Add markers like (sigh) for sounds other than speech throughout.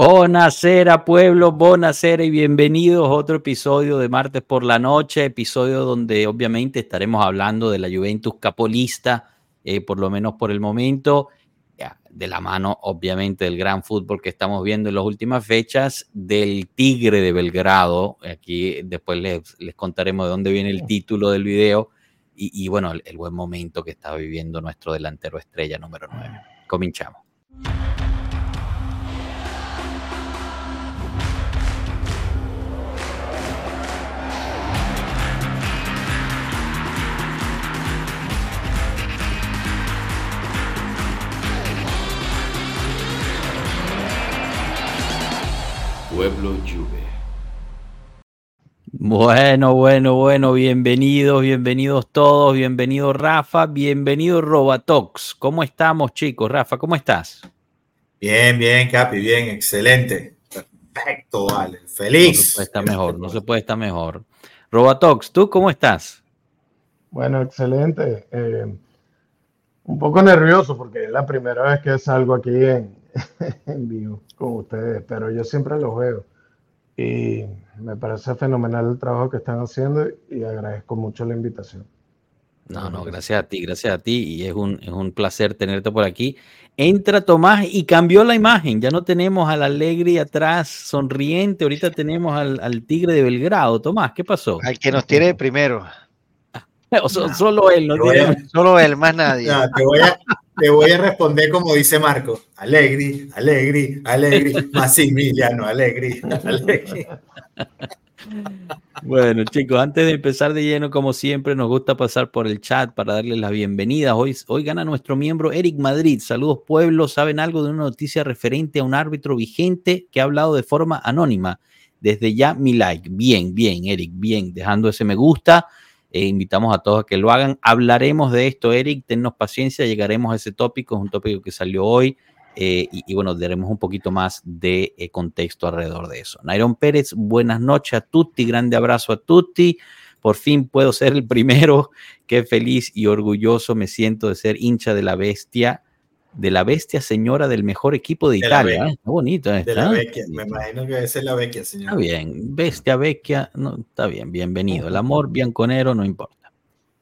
Buonasera pueblo, buonasera y bienvenidos a otro episodio de Martes por la Noche, episodio donde obviamente estaremos hablando de la Juventus capolista, eh, por lo menos por el momento, de la mano obviamente del gran fútbol que estamos viendo en las últimas fechas, del Tigre de Belgrado, aquí después les, contaremos de dónde viene el título del video, y, bueno, el, el, buen momento que está viviendo nuestro delantero estrella número 9. Cominchamos. Pueblo Juve. Bueno, bueno, bueno, bienvenidos, bienvenidos todos, bienvenido Rafa, bienvenido Robatox. ¿Cómo estamos, chicos? Rafa, ¿cómo estás? Bien, bien, Capi, bien, excelente. Perfecto, vale. Feliz. No se puede estar mejor, no se puede estar mejor. Robatox, ¿tú cómo estás? Bueno, excelente. Eh, un poco nervioso porque es la primera vez que salgo aquí en, (laughs) en vivo con ustedes, pero yo siempre los veo y me parece fenomenal el trabajo que están haciendo y agradezco mucho la invitación. No, no, gracias a ti, gracias a ti y es un, es un placer tenerte por aquí. Entra Tomás y cambió la imagen, ya no tenemos al alegre atrás sonriente, ahorita tenemos al, al tigre de Belgrado. Tomás, ¿qué pasó? Al que nos tiene primero. (laughs) solo él, no tiene. Solo él, más nadie. te, voy a, te voy a responder como dice Marco. Alegri, Alegri, Alegri, Massimiliano, Alegri, Alegri. Bueno, chicos, antes de empezar de lleno, como siempre, nos gusta pasar por el chat para darles la bienvenida. Hoy, hoy gana nuestro miembro Eric Madrid. Saludos, pueblo. ¿Saben algo de una noticia referente a un árbitro vigente que ha hablado de forma anónima? Desde ya, mi like. Bien, bien, Eric, bien. Dejando ese me gusta. Eh, invitamos a todos a que lo hagan. Hablaremos de esto, Eric, tennos paciencia, llegaremos a ese tópico, es un tópico que salió hoy eh, y, bueno, daremos un poquito más de eh, contexto alrededor de eso. Nairon Pérez, buenas noches a Tutti, grande abrazo a Tutti. Por fin puedo ser el primero. Qué feliz y orgulloso me siento de ser hincha de la bestia de la bestia señora del mejor equipo de, Italia. ¿eh? Está bonito. De la vecchia. Me imagino que es la vecchia, señor. Está bien, bestia vecchia, no, está bien, bienvenido. El amor bianconero no importa.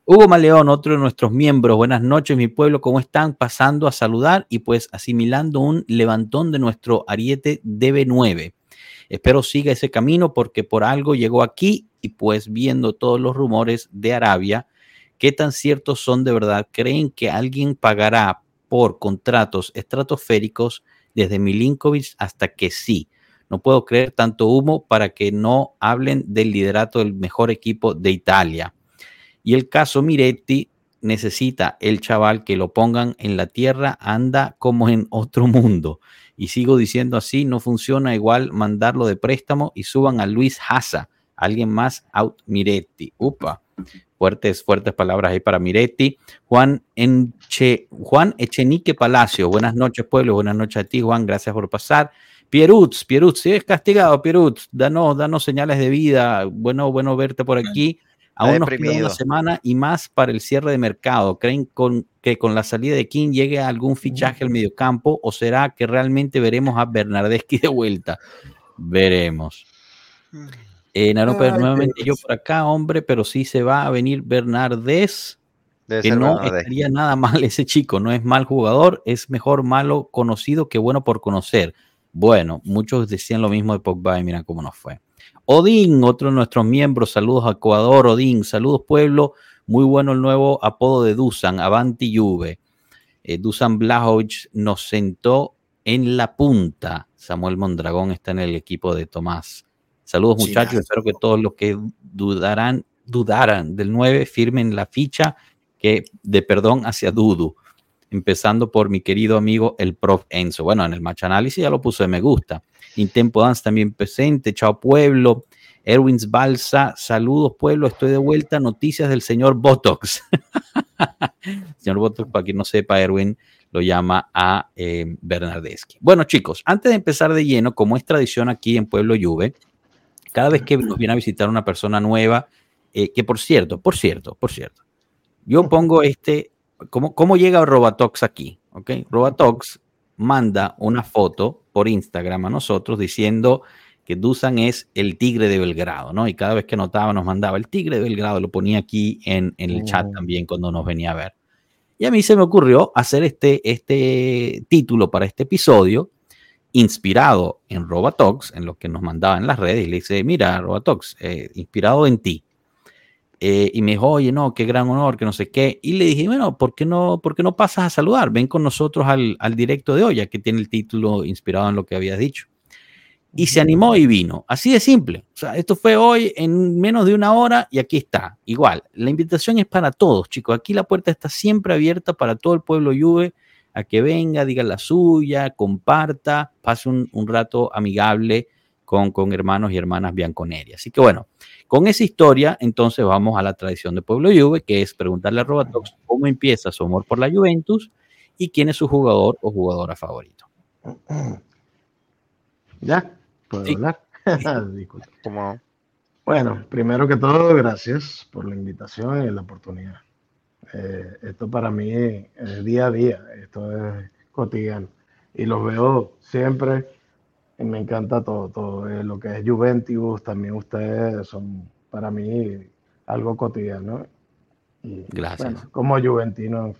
Hugo Maleón, otro de nuestros miembros. Buenas noches, mi pueblo. ¿Cómo están? Pasando a saludar y pues asimilando un levantón de nuestro ariete DB9. Espero siga ese camino porque por algo llegó aquí y pues viendo todos los rumores de Arabia, ¿qué tan ciertos son de verdad? ¿Creen que alguien pagará por contratos estratosféricos desde Milinkovic hasta que sí. No puedo creer tanto humo para que no hablen del liderato del mejor equipo de Italia. Y el caso Miretti necesita el chaval que lo pongan en la tierra, anda como en otro mundo. Y sigo diciendo así, no funciona igual mandarlo de préstamo y suban a Luis Haza, alguien más out Miretti. Upa. Fuertes, fuertes palabras ahí para Miretti. Juan, Enche, Juan Echenique Palacio, buenas noches, pueblo, buenas noches a ti, Juan, gracias por pasar. Pierutz, Pierutz, si es castigado, Pierutz, danos, danos señales de vida. Bueno, bueno verte por aquí. Aún nos queda una semana y más para el cierre de mercado. ¿Creen con, que con la salida de King llegue algún fichaje al mediocampo o será que realmente veremos a Bernardeschi de vuelta? Veremos. Eh, nuevamente yo por acá, hombre, pero sí se va a venir Bernardés, que no estaría nada mal ese chico, no es mal jugador, es mejor malo conocido que bueno por conocer. Bueno, muchos decían lo mismo de Pogba y mira cómo nos fue. Odín, otro de nuestros miembros, saludos a Ecuador, Odín, saludos pueblo, muy bueno el nuevo apodo de Dusan, Avanti Juve. Eh, Dusan Blajovic nos sentó en la punta. Samuel Mondragón está en el equipo de Tomás. Saludos muchachos, espero que todos los que dudarán, dudaran del 9 firmen la ficha que de perdón hacia Dudu, empezando por mi querido amigo el prof Enzo. Bueno, en el match análisis ya lo puso de me gusta. Intempo Dance también presente, chao pueblo. Erwins Balsa, saludos pueblo, estoy de vuelta. Noticias del señor Botox. (laughs) señor Botox, para quien no sepa, Erwin lo llama a eh, Bernardeschi. Bueno, chicos, antes de empezar de lleno, como es tradición aquí en Pueblo Juve, cada vez que nos viene a visitar una persona nueva, eh, que por cierto, por cierto, por cierto, yo pongo este, ¿cómo, cómo llega Robatox aquí? ¿Ok? Robatox manda una foto por Instagram a nosotros diciendo que Dusan es el tigre de Belgrado, ¿no? Y cada vez que anotaba nos mandaba el tigre de Belgrado, lo ponía aquí en, el chat también cuando nos venía a ver. Y a mí se me ocurrió hacer este, este título para este episodio, inspirado en Robatox, en lo que nos mandaba en las redes, y le dice, mira, Robatox, eh, inspirado en ti. Eh, y me dijo, oye, no, qué gran honor, que no sé qué. Y le dije, bueno, ¿por qué no, por qué no pasas a saludar? Ven con nosotros al, al directo de hoy, ya que tiene el título inspirado en lo que habías dicho. Y se animó y vino. Así de simple. O sea, esto fue hoy en menos de una hora y aquí está. Igual, la invitación es para todos, chicos. Aquí la puerta está siempre abierta para todo el pueblo Juve a que venga, diga la suya, comparta, pase un, rato amigable con, con, hermanos y hermanas bianconeri. Así que bueno, con esa historia, entonces vamos a la tradición de Pueblo Juve, que es preguntarle a Robatox cómo empieza su amor por la Juventus y quién es su jugador o jugadora favorito. (clears throat) ¿Ya? ¿Puedo hablar? (laughs) (laughs) Bueno, primero que todo, gracias por la invitación y la oportunidad. Eh, esto para mí es día a día, esto es cotidiano. Y los veo siempre y me encanta todo, todo. Eh, lo que es Juventus, también ustedes son para mí algo cotidiano. Gracias. como juventino,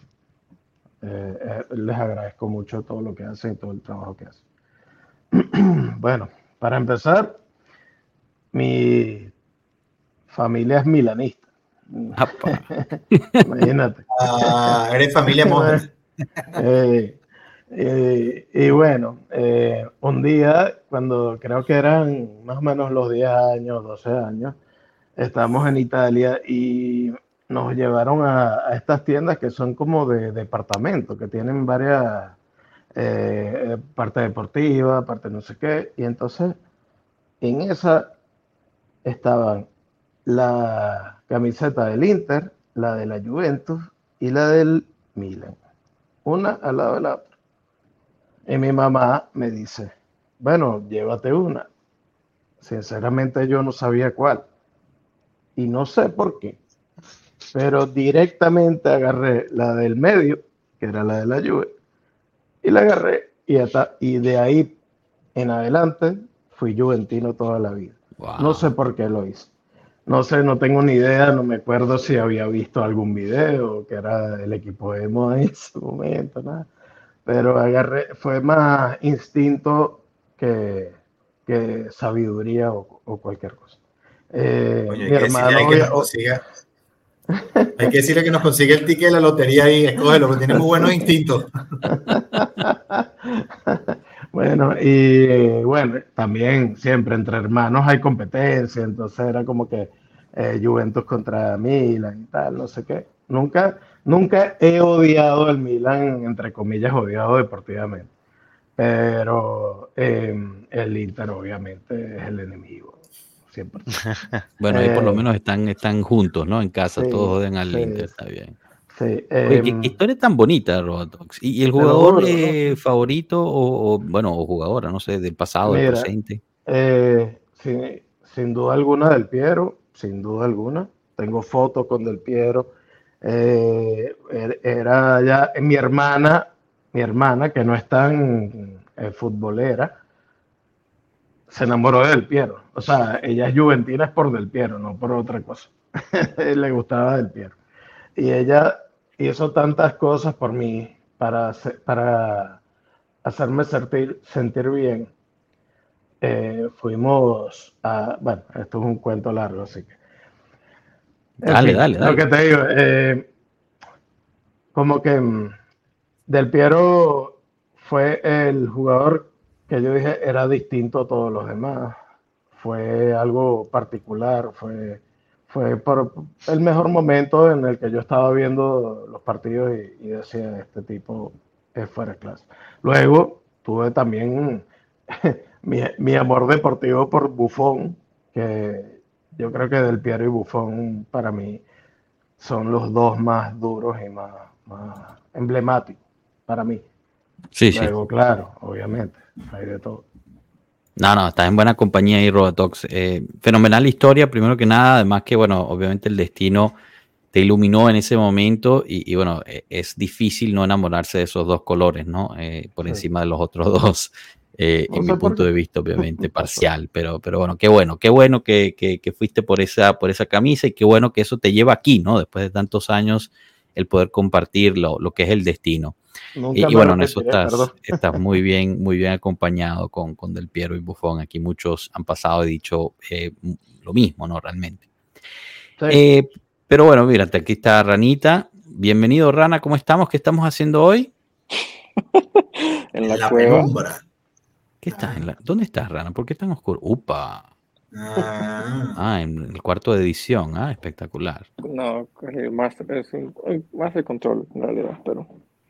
eh, les agradezco mucho todo lo que hacen y todo el trabajo que hacen. (clears throat) bueno, para empezar, mi familia es milanista. (laughs) Imagínate. Ah, eres familia monja. Eh, eh, y bueno, eh, un día, cuando creo que eran más o menos los 10 años, 12 años, estamos en Italia y nos llevaron a, estas tiendas que son como de departamento, que tienen varias partes deportivas, parte no sé qué, y entonces en esa estaban la camiseta del Inter, la de la Juventus y la del Milan. Una al lado de la otra. Y mi mamá me dice, bueno, llévate una. Sinceramente yo no sabía cuál. Y no sé por qué. Pero directamente agarré la del medio, que era la de la Juve, y la agarré y, hasta, y de ahí en adelante fui juventino toda la vida. No sé por qué lo hice. No sé, no tengo ni idea, no me acuerdo si había visto algún video que era el equipo de moda en ese momento, nada. Pero agarré, fue más instinto que, que sabiduría o, o, cualquier cosa. Eh, Oye, mi hermano. Hay que, consiga, hay que decirle que nos consigue el ticket de la lotería y escógelo, que tiene muy buenos instintos. (laughs) Bueno, y bueno, también siempre entre hermanos hay competencia, entonces era como que eh, Juventus contra Milan y tal, no sé qué. Nunca, nunca he odiado el Milan, entre comillas, odiado deportivamente. Pero em, el Inter obviamente es el enemigo. Siempre. (laughs) bueno, ahí por lo eh, menos están, están juntos, ¿no? En casa, todos odian al Inter, está bien. Sí, ¿qué, em, historia tan bonita, Robotox? ¿Y, el jugador eh, favorito o, bueno, o jugadora, no sé, del pasado, del presente? Eh, sin, duda alguna del Piero, sin duda alguna. Tengo fotos con del Piero. Eh, er, era ya mi hermana, mi hermana, que no es tan futbolera, se enamoró de Del Piero. O sea, ella es juventina es por Del Piero, no por otra cosa. (laughs) Le gustaba Del Piero. Y ella hizo tantas cosas por mí para, para hacerme sentir, sentir bien. Eh, fuimos a, bueno, esto es un cuento largo, así que. Dale, dale, dale. Lo que te digo, eh, como que mm, Del Piero fue el jugador que yo dije era distinto a todos los demás. Fue algo particular, fue fue por el mejor momento en el que yo estaba viendo los partidos y, decía, este tipo es fuera de clase. Luego tuve también (laughs) mi, amor deportivo por Buffon, que yo creo que Del Piero y Buffon para mí son los dos más duros y más, emblemáticos para mí. Sí, Luego, claro, obviamente, hay de todo. No, no, estás en buena compañía ahí, Robatox. Eh, fenomenal historia, primero que nada, además que, bueno, obviamente el destino te iluminó en ese momento y, y bueno, e- es difícil no enamorarse de esos dos colores, ¿no? Eh, por Sí. encima de los otros (laughs) dos, eh, en mi punto de vista, obviamente, (laughs) parcial, pero, pero bueno, qué bueno, qué bueno que, que- que fuiste por esa, por esa camisa y qué bueno que eso te lleva aquí, ¿no? Después de tantos años, el poder compartir lo, lo que es el destino. Nunca Y, bueno, en eso estás, (laughs) estás muy bien, muy bien acompañado con, con Del Piero y Buffon. Aquí muchos han pasado y dicho eh, lo mismo, ¿no? Realmente. Sí. Eh, pero bueno, mírate, aquí está Ranita. Bienvenido, Rana, ¿cómo estamos? ¿Qué estamos haciendo hoy? (laughs) en la, la cueva. penumbra. ¿Qué estás en la- ¿Dónde estás, Rana? ¿Por qué tan oscuro? Upa. Ah, Ah, en el cuarto de edición. Ah, espectacular. No, el master es un master control en realidad, pero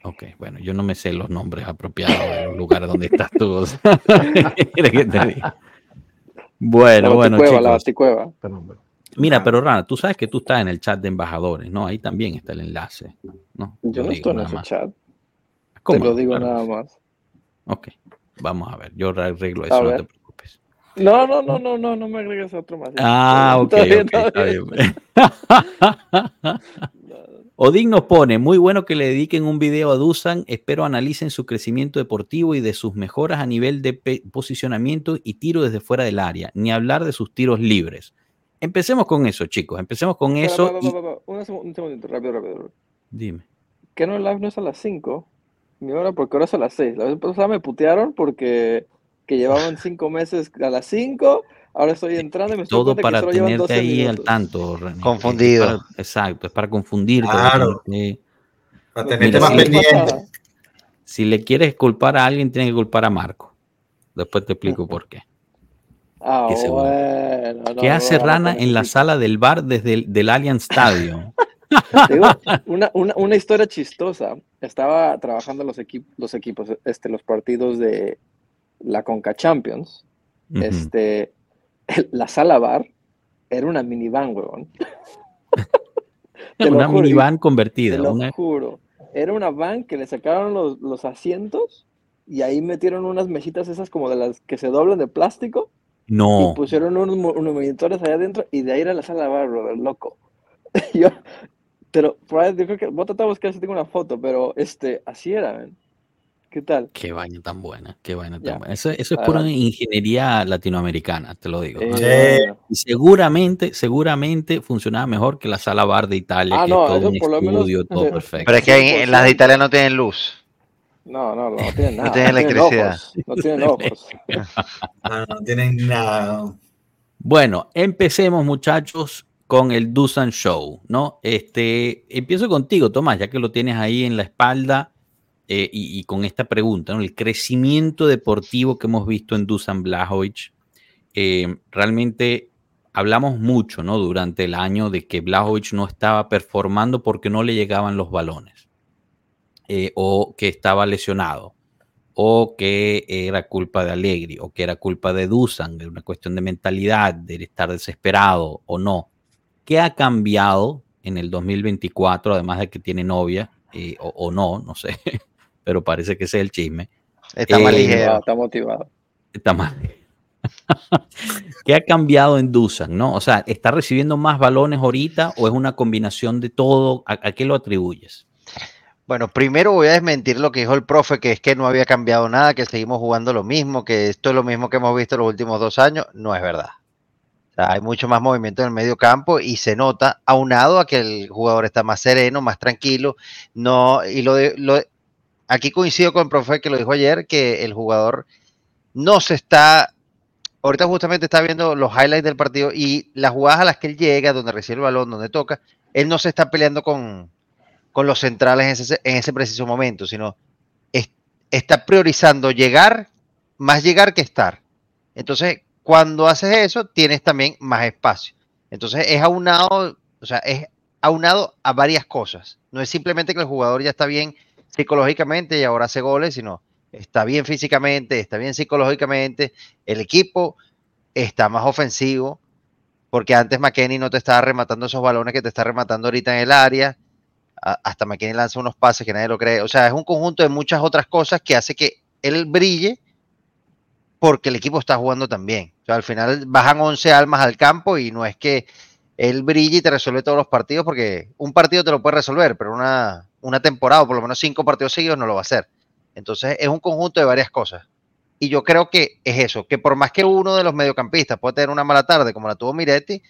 Ok, bueno, yo no me sé los nombres apropiados de los lugares donde estás tú. o sea, (laughs) ¿qué quieres que te? Bueno, la bueno, baticueva, la chicos. baticueva. Mira, pero Rana, tú sabes que tú estás en el chat de embajadores, ¿no? Ahí también está el enlace, ¿no? Yo Lo no estoy en ese más. chat, te ¿Cómo lo no? digo Claro. nada más. Ok, vamos a ver, yo arreglo eso, no te preocupes. No, no, no, no, no, no me agregues a otro más. Ah, ok, Está bien, ok, está está bien. (laughs) (laughs) Odín nos pone, muy bueno que le dediquen un video a Dusan, espero analicen su crecimiento deportivo y de sus mejoras a nivel de posicionamiento y tiro desde fuera del área, ni hablar de sus tiros libres. Empecemos con eso, chicos, empecemos con eso y Un, seg- un segundito, rápido, rápido. rápido. dime. ¿Qué no live no es a las 5? Mi hora, porque ahora es a las 6. La vez pasada me putearon porque que llevaban 5 meses a las 5. Ahora estoy entrando y me estoy Todo que para solo tenerte 12 ahí al tanto, René. Confundido. Es para- exacto, es para confundirte. Claro. para tenerte Mira, más sí. pendiente. Si le quieres culpar a alguien, tienes que culpar a Marco. Después te explico por qué. Ah, seguro. bueno. no, ¿Qué hace no, Rana no en la sala del bar desde el del Allianz Stadium? Digo, una, una, una historia chistosa. Estaba trabajando los, equip- los equipos, este, los partidos de la Conca Champions. Este, (laughs) la sala bar era una minivan, huevón. (laughs) Te lo una juro, minivan Te convertida. lo una- juro. Era una van que le sacaron los, los asientos y ahí metieron unas mesitas esas como de las que se doblan de plástico No, y pusieron unos, unos monitores allá adentro y de ahí era la sala bar, loco. (laughs) yo, pero por ahí, yo creo que voy a tratar de buscar si tengo una foto, pero este, así era, man. ¿Qué tal? qué vaina tan buena, qué vaina tan Ya. buena. Eso, eso es pura ingeniería latinoamericana, te lo digo. ¿no? Eh, seguramente, seguramente funcionaba mejor que la sala bar de Italia, Ah, que no, es todo eso un por lo menos- estudio, (laughs) todo sí. perfecto. Pero es que en, en las de 100%. Italia no tienen luz. No, no, no tienen nada. tienen electricidad. ojos, no tienen ojos. (laughs) No, no tienen nada. Bueno, empecemos muchachos con el Dusan Show, ¿no? Este, empiezo contigo, Tomás, ya que lo tienes ahí en la espalda eh, y, con esta pregunta, ¿no? El crecimiento deportivo que hemos visto en Dusan Blajovic, eh, realmente hablamos mucho, ¿no? Durante el año de que Blajovic no estaba performando porque no le llegaban los balones eh, o que estaba lesionado o que era culpa de Allegri, o que era culpa de Dusan, de una cuestión de mentalidad, de estar desesperado o no. ¿Qué ha cambiado en el 2024, además de que tiene novia, o no, no sé, (laughs) pero parece que ese es el chisme? Está Eh, más Está ligero. motivado, está motivado. Está mal. (laughs) ¿Qué ha cambiado en Dusan? ¿no? O sea, ¿está recibiendo más balones ahorita o es una combinación de todo? ¿A, a qué lo atribuyes? Bueno, primero voy a desmentir lo que dijo el profe, que es que no había cambiado nada, que seguimos jugando lo mismo, que esto es lo mismo que hemos visto los últimos dos años. No es verdad. O sea, hay mucho más movimiento en el medio campo y se nota, aunado a que el jugador está más sereno, más tranquilo. No, y lo de, lo de- aquí coincido con el profe que lo dijo ayer, que el jugador no se está. Ahorita justamente está viendo los highlights del partido y las jugadas a las que él llega, donde recibe el balón, donde toca, él no se está peleando con, con los centrales en ese, en ese preciso momento, sino es- está priorizando llegar, más llegar que estar. Entonces, cuando haces eso, tienes también más espacio. Entonces, es aunado, o sea, es aunado a varias cosas. No es simplemente que el jugador ya está bien psicológicamente y ahora hace goles, sino está bien físicamente, está bien psicológicamente, el equipo está más ofensivo, porque antes McKenny no te estaba rematando esos balones que te está rematando ahorita en el área, hasta McKenny lanza unos pases que nadie lo cree, o sea, es un conjunto de muchas otras cosas que hace que él brille porque el equipo está jugando también. O sea, al final bajan 11 almas al campo y no es que él brilla y te resuelve todos los partidos porque un partido te lo puede resolver, pero una, una temporada o por lo menos cinco partidos seguidos no lo va a hacer. Entonces es un conjunto de varias cosas. Y yo creo que es eso, que por más que uno de los mediocampistas pueda tener una mala tarde como la tuvo Miretti,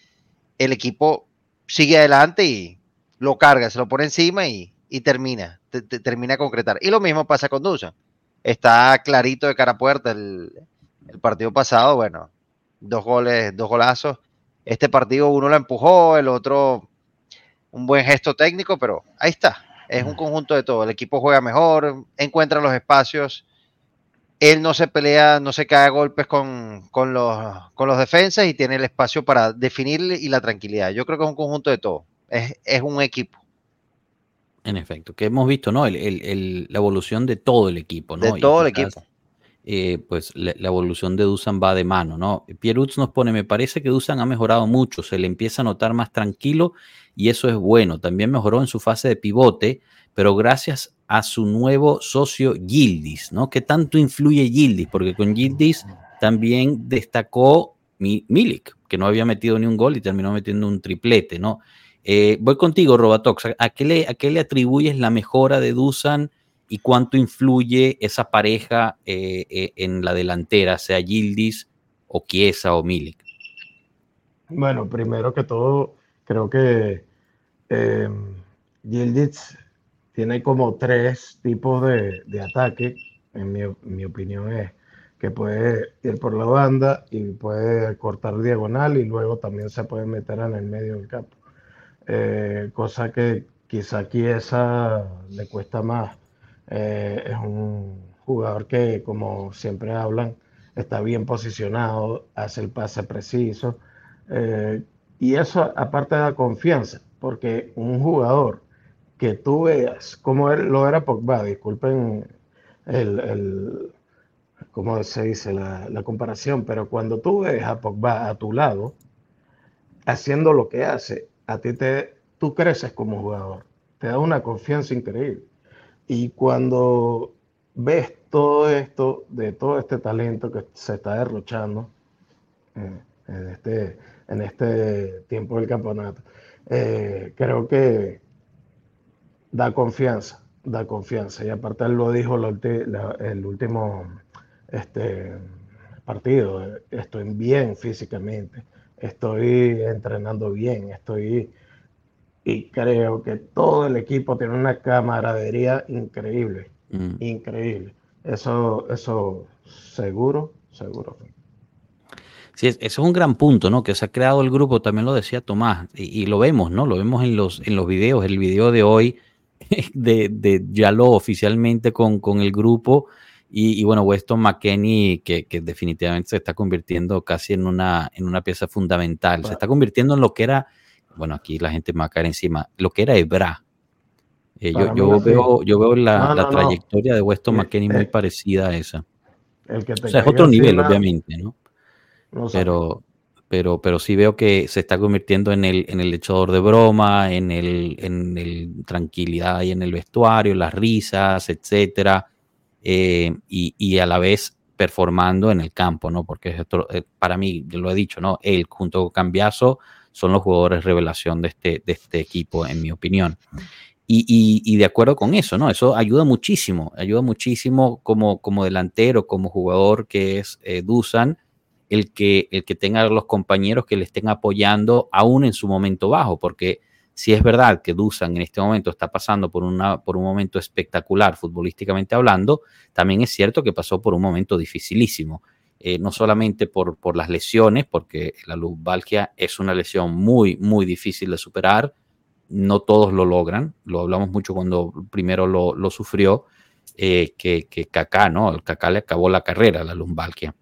el equipo sigue adelante y lo carga, se lo pone encima y, termina, termina de concretar. Y lo mismo pasa con Dusan. Está clarito de cara a puerta el, el partido pasado, bueno, dos goles, dos golazos este partido uno lo empujó, el otro un buen gesto técnico, pero ahí está. Es un conjunto de todo. El equipo juega mejor, encuentra los espacios. Él no se pelea, no se cae a golpes con, los, con los defensas y tiene el espacio para definir y la tranquilidad. Yo creo que es un conjunto de todo. Es, un equipo. En efecto, que hemos visto, ¿no? la evolución de todo el equipo, ¿no? De todo el equipo. Eh, pues la, evolución de Dusan va de mano, ¿no? Pierutz nos pone, me parece que Dusan ha mejorado mucho, se le empieza a notar más tranquilo y eso es bueno. También mejoró en su fase de pivote, pero gracias a su nuevo socio Gildis, ¿no? ¿Qué tanto influye Gildis? Porque con Gildis también destacó Milik, que no había metido ni un gol y terminó metiendo un triplete, ¿no? Eh, voy contigo, Robatox. ¿A qué, le, ¿A qué le atribuyes la mejora de Dusan? Y cuánto influye esa pareja eh, eh, en la delantera, sea Gildis o Chiesa o Milik. Bueno, primero que todo, creo que eh, Gildis tiene como tres tipos de, ataque, en mi, opinión es que puede ir por la banda y puede cortar diagonal y luego también se puede meter en el medio del campo. cosa que quizá Chiesa le cuesta más eh, es un jugador que, como siempre hablan, está bien posicionado, hace el pase preciso. Eh, y eso aparte da confianza, porque un jugador que tú veas como lo era Pogba, disculpen el, el ¿cómo se dice? La, la, comparación, pero cuando tú ves a Pogba a tu lado, haciendo lo que hace, a ti te, tú creces como jugador, te da una confianza increíble. Y cuando ves todo esto, de todo este talento que se está derrochando eh, en, este, en este tiempo del campeonato, eh, creo que da confianza, da confianza. Y aparte él lo dijo el último este, partido, estoy bien físicamente, estoy entrenando bien, estoy y creo que todo el equipo tiene una camaradería increíble, mm. increíble. Eso, eso seguro, seguro. Sí, eso es un gran punto, ¿no? Que se ha creado el grupo, también lo decía Tomás, y, lo vemos, ¿no? Lo vemos en los, en los videos. El video de hoy (laughs) de, de Yalo oficialmente con, con el grupo. Y, bueno, Weston McKenney, que, que, definitivamente se está convirtiendo casi en una, en una pieza fundamental. Se está convirtiendo en lo que era bueno, aquí la gente me va a caer encima, lo que era Ebra. Eh, yo, yo, veo, yo veo la, la trayectoria de Weston eh, McKinney muy eh, parecida a esa. El que o sea, es otro nivel, obviamente, ¿no? pero, pero, pero sí veo que se está convirtiendo en el, en el echador de broma, en el, en el tranquilidad y en el vestuario, las risas, etcétera, y, y, a la vez performando en el campo, ¿no? Porque es otro, para mí, yo lo he dicho, ¿no? Él junto con Cambiaso son los jugadores revelación de este, de este equipo, en mi opinión. Y, de acuerdo con eso, ¿no? Eso ayuda muchísimo, ayuda muchísimo como, como delantero, como jugador que es eh, Dusan, el que, el que tenga los compañeros que le estén apoyando aún en su momento bajo, porque si es verdad que Dusan en este momento está pasando por, una, por un momento espectacular futbolísticamente hablando, también es cierto que pasó por un momento dificilísimo. Eh, no solamente por, por, las lesiones, porque la lumbalgia es una lesión muy, muy difícil de superar, no todos lo logran, lo hablamos mucho cuando primero lo, lo sufrió, eh, que, que Kaká, ¿no? El Kaká le acabó la carrera, la lumbalgia.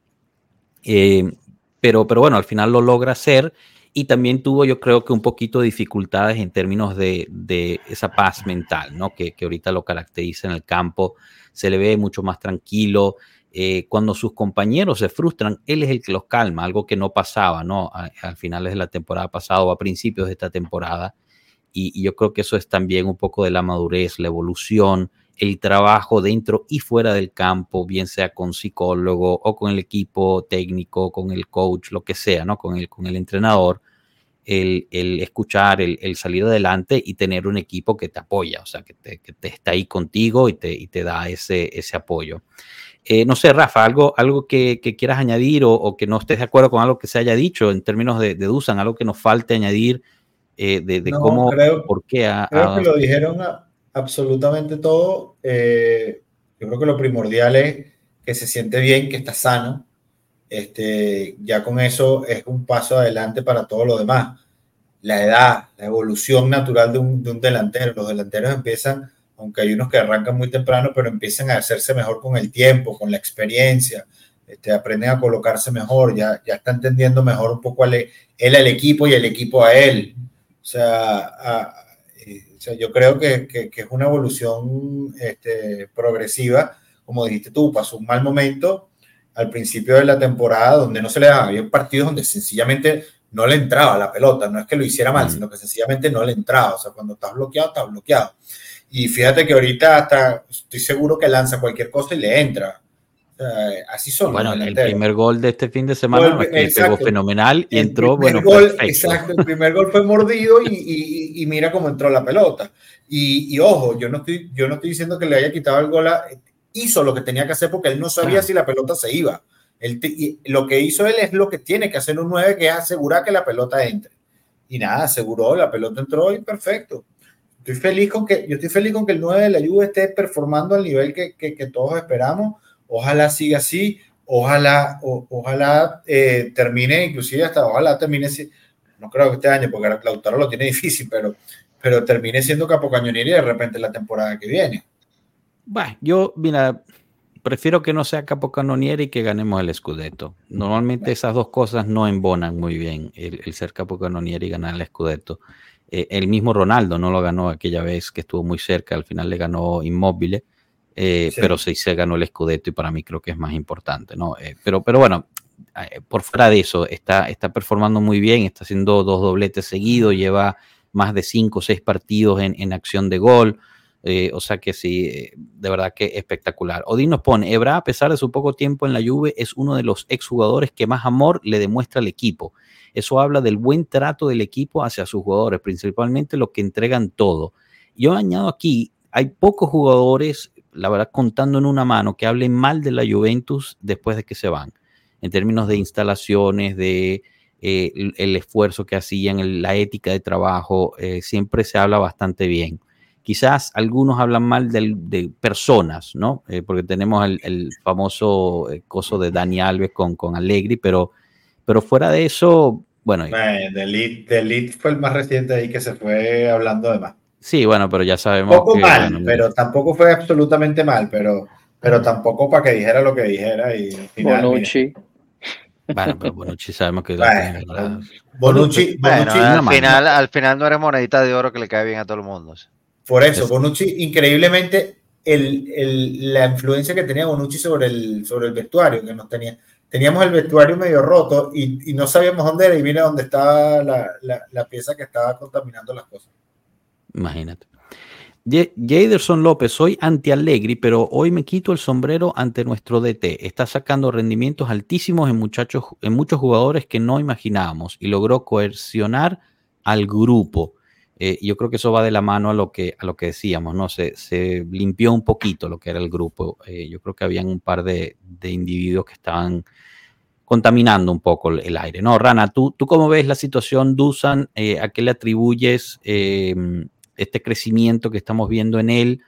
Eh, pero, pero bueno, al final lo logra hacer y también tuvo yo creo que un poquito de dificultades en términos de, de esa paz mental, ¿no? Que, que, ahorita lo caracteriza en el campo, se le ve mucho más tranquilo, eh, cuando sus compañeros se frustran, él es el que los calma, algo que no pasaba, ¿no? A, finales de la temporada pasada o a principios de esta temporada. Y, yo creo que eso es también un poco de la madurez, la evolución, el trabajo dentro y fuera del campo, bien sea con psicólogo o con el equipo técnico, con el coach, lo que sea, ¿no? Con el, con el entrenador. el, el escuchar, el, el, salir adelante y tener un equipo que te apoya, o sea, que te, que te está ahí contigo y te, y te da ese, ese apoyo. Eh, no sé, Rafa, algo, algo que, que quieras añadir o, o, que no estés de acuerdo con algo que se haya dicho en términos de, de Dusan, algo que nos falte añadir eh, de, de No, cómo, creo- por qué ha, Creo que lo dijeron a- absolutamente todo. Eh, yo creo que lo primordial es que se siente bien, que está sano. Este, ya con eso es un paso adelante para todo lo demás. La edad, la evolución natural de un, de un delantero. Los delanteros empiezan, aunque hay unos que arrancan muy temprano, pero empiezan a hacerse mejor con el tiempo, con la experiencia. Este, aprenden a colocarse mejor, ya, ya está entendiendo mejor un poco al- él al equipo y el equipo a él. O sea, a- eh, o sea, yo creo que, que- que es una evolución este, progresiva. Como dijiste tú, pasó un mal momento al principio de la temporada donde no se le daba. Había partidos donde sencillamente no le entraba la pelota. No es que lo hiciera mal, sino que sencillamente no le entraba. O sea, cuando estás bloqueado, estás bloqueado. Y fíjate que ahorita hasta estoy seguro que lanza cualquier cosa y le entra. O sea, así son. Bueno, el primer gol de este fin de semana Gol, le pegó fenomenal y El entró, bueno, gol, perfecto. Exacto, el primer gol fue mordido y, y- y mira cómo entró la pelota. Y, y ojo, yo no, estoy, yo no estoy diciendo que le haya quitado el gol, a- hizo lo que tenía que hacer porque él no sabía Claro. si la pelota se iba. Él te- y lo que hizo él es lo que tiene que hacer un 9, que es asegurar que la pelota entre. Y nada, aseguró, la pelota entró y perfecto. Estoy feliz con que, yo estoy feliz con que el 9 de la Juve esté performando al nivel que, que- todos esperamos. Ojalá siga así, ojalá, ojalá eh, termine, inclusive hasta ojalá termine, no creo que este año, porque Lautaro lo tiene difícil, pero, pero termine siendo capocañonero y de repente la temporada que viene. Bueno, yo, mira, prefiero que no sea capocanoniere y que ganemos el Scudetto. Normalmente esas dos cosas no embonan muy bien, el, el ser capocanoniere y ganar el Scudetto. Eh, el mismo Ronaldo no lo ganó aquella vez que estuvo muy cerca, al final le ganó Inmóvil, eh, Sí. pero sí se ganó el Scudetto y para mí creo que es más importante, ¿no? Eh, pero, pero bueno, por fuera de eso, está, está performando muy bien, está haciendo dos dobletes seguidos, lleva más de cinco o seis partidos en, en acción de gol. Eh, o sea que sí, de verdad que espectacular. Odín nos pone, Ebra, a pesar de su poco tiempo en la Juve, es uno de los exjugadores que más amor le demuestra al equipo. Eso habla del buen trato del equipo hacia sus jugadores, principalmente los que entregan todo. Yo añado aquí, hay pocos jugadores, la verdad, contando en una mano, que hablen mal de la Juventus después de que se van, en términos de instalaciones, de eh, el, esfuerzo que hacían, el, la ética de trabajo, eh, siempre se habla bastante bien. Quizás algunos hablan mal de, personas, ¿no? Eh, porque tenemos el, el famoso coso de Dani Alves con, con Allegri, pero, pero fuera de eso, bueno. The Elite, The Elite fue el más reciente ahí que se fue hablando de más. Sí, bueno, pero ya sabemos. Poco que, mal, bueno, pero tampoco fue absolutamente mal, pero, pero tampoco para que dijera lo que dijera. Y al final, Bonucci. mira. Bueno, pero Bonucci sabemos que. Bueno, la, Bonucci, bueno, Bonucci al, final, al final no eres monedita de oro que le cae bien a todo el mundo. Por eso, Bonucci, increíblemente, el, el, la influencia que tenía Bonucci sobre el, sobre el vestuario, que nos tenía. Teníamos el vestuario medio roto y, no sabíamos dónde era y mira dónde estaba la, la, la, pieza que estaba contaminando las cosas. Imagínate. Jaderson López, soy anti-Allegri, pero hoy me quito el sombrero ante nuestro DT. Está sacando rendimientos altísimos en, muchachos, en muchos jugadores que no imaginábamos y logró coercionar al grupo. Eh, yo creo que eso va de la mano a lo que, a lo que decíamos, ¿no? Se, se limpió un poquito lo que era el grupo. Eh, yo creo que habían un par de, de, individuos que estaban contaminando un poco el, aire, ¿no? Rana, ¿tú, ¿tú cómo ves la situación, Dusan? Eh, ¿A qué le atribuyes este crecimiento que estamos viendo en él?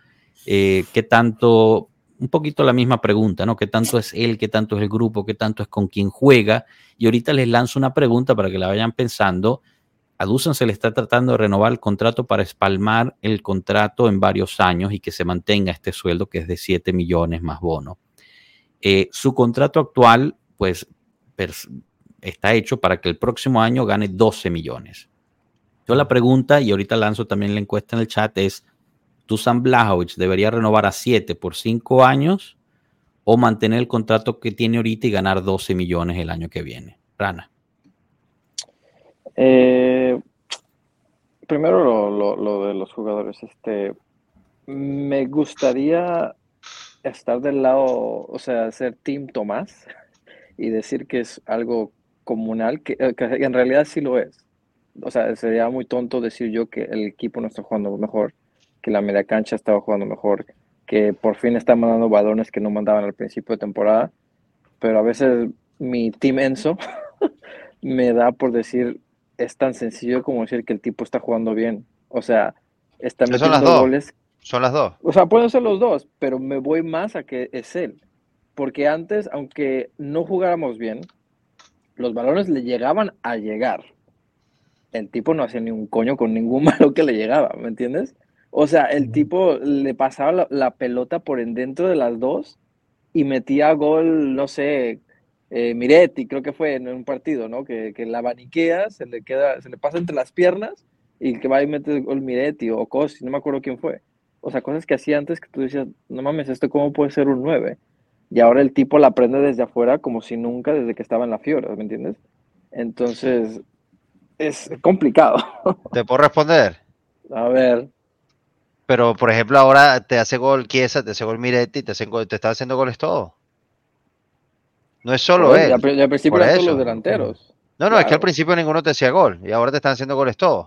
¿Qué tanto, un poquito la misma pregunta, ¿no? ¿Qué tanto es él? ¿Qué tanto es el grupo? ¿Qué tanto es con quien juega? Y ahorita les lanzo una pregunta para que la vayan pensando a Dusan se le está tratando de renovar el contrato para espalmar el contrato en varios años y que se mantenga este sueldo que es de 7 millones más bono. Eh, su contrato actual, pues, está hecho para que el próximo año gane 12 millones. Yo la pregunta, y ahorita lanzo también la encuesta en el chat, es, ¿Dusan Blajovic debería renovar a 7 por 5 años o mantener el contrato que tiene ahorita y ganar 12 millones el año que viene? Rana. Eh, primero lo, de los jugadores. Este, me gustaría estar del lado, o sea, ser Team Tomás (laughs) y decir que es algo comunal, que, que en realidad sí lo es. o sea, sería muy tonto decir yo que el equipo no está jugando mejor, que la media cancha estaba jugando mejor, que por fin está mandando balones que no mandaban al principio de temporada, pero a veces mi team Enzo (laughs) me da por decir, es tan sencillo como decir que el tipo está jugando bien. O sea, está son metiendo las dos. goles. Son las dos. O sea, pueden ser los dos, pero me voy más a que es él. Porque antes, aunque no jugáramos bien, los balones le llegaban a llegar. El tipo no hacía ni un coño con ningún (laughs) balón que le llegaba, ¿me entiendes? O sea, el tipo le pasaba la, la pelota por en dentro de las dos y metía gol, no sé, eh, Miretti, creo que fue en un partido, ¿no? Que, que la abaniquea, se le queda, se le pasa entre las piernas y que va y mete el gol Miretti o Cosi, no me acuerdo quién fue. O sea, cosas que hacía antes que tú decías, no mames, ¿esto cómo puede ser un 9? Y ahora el tipo la aprende desde afuera como si nunca desde que estaba en la Fiora, ¿me entiendes? Entonces, es complicado. (laughs) ¿Te puedo responder? A ver, Pero, por ejemplo, ahora te hace gol Chiesa, te hace gol Miretti, te, hacen gol- te está haciendo goles todos. No es solo Joder, él. y al, al principio eran todos eso. los delanteros. No, no, es que al principio ninguno te hacía gol y ahora te están haciendo goles todos.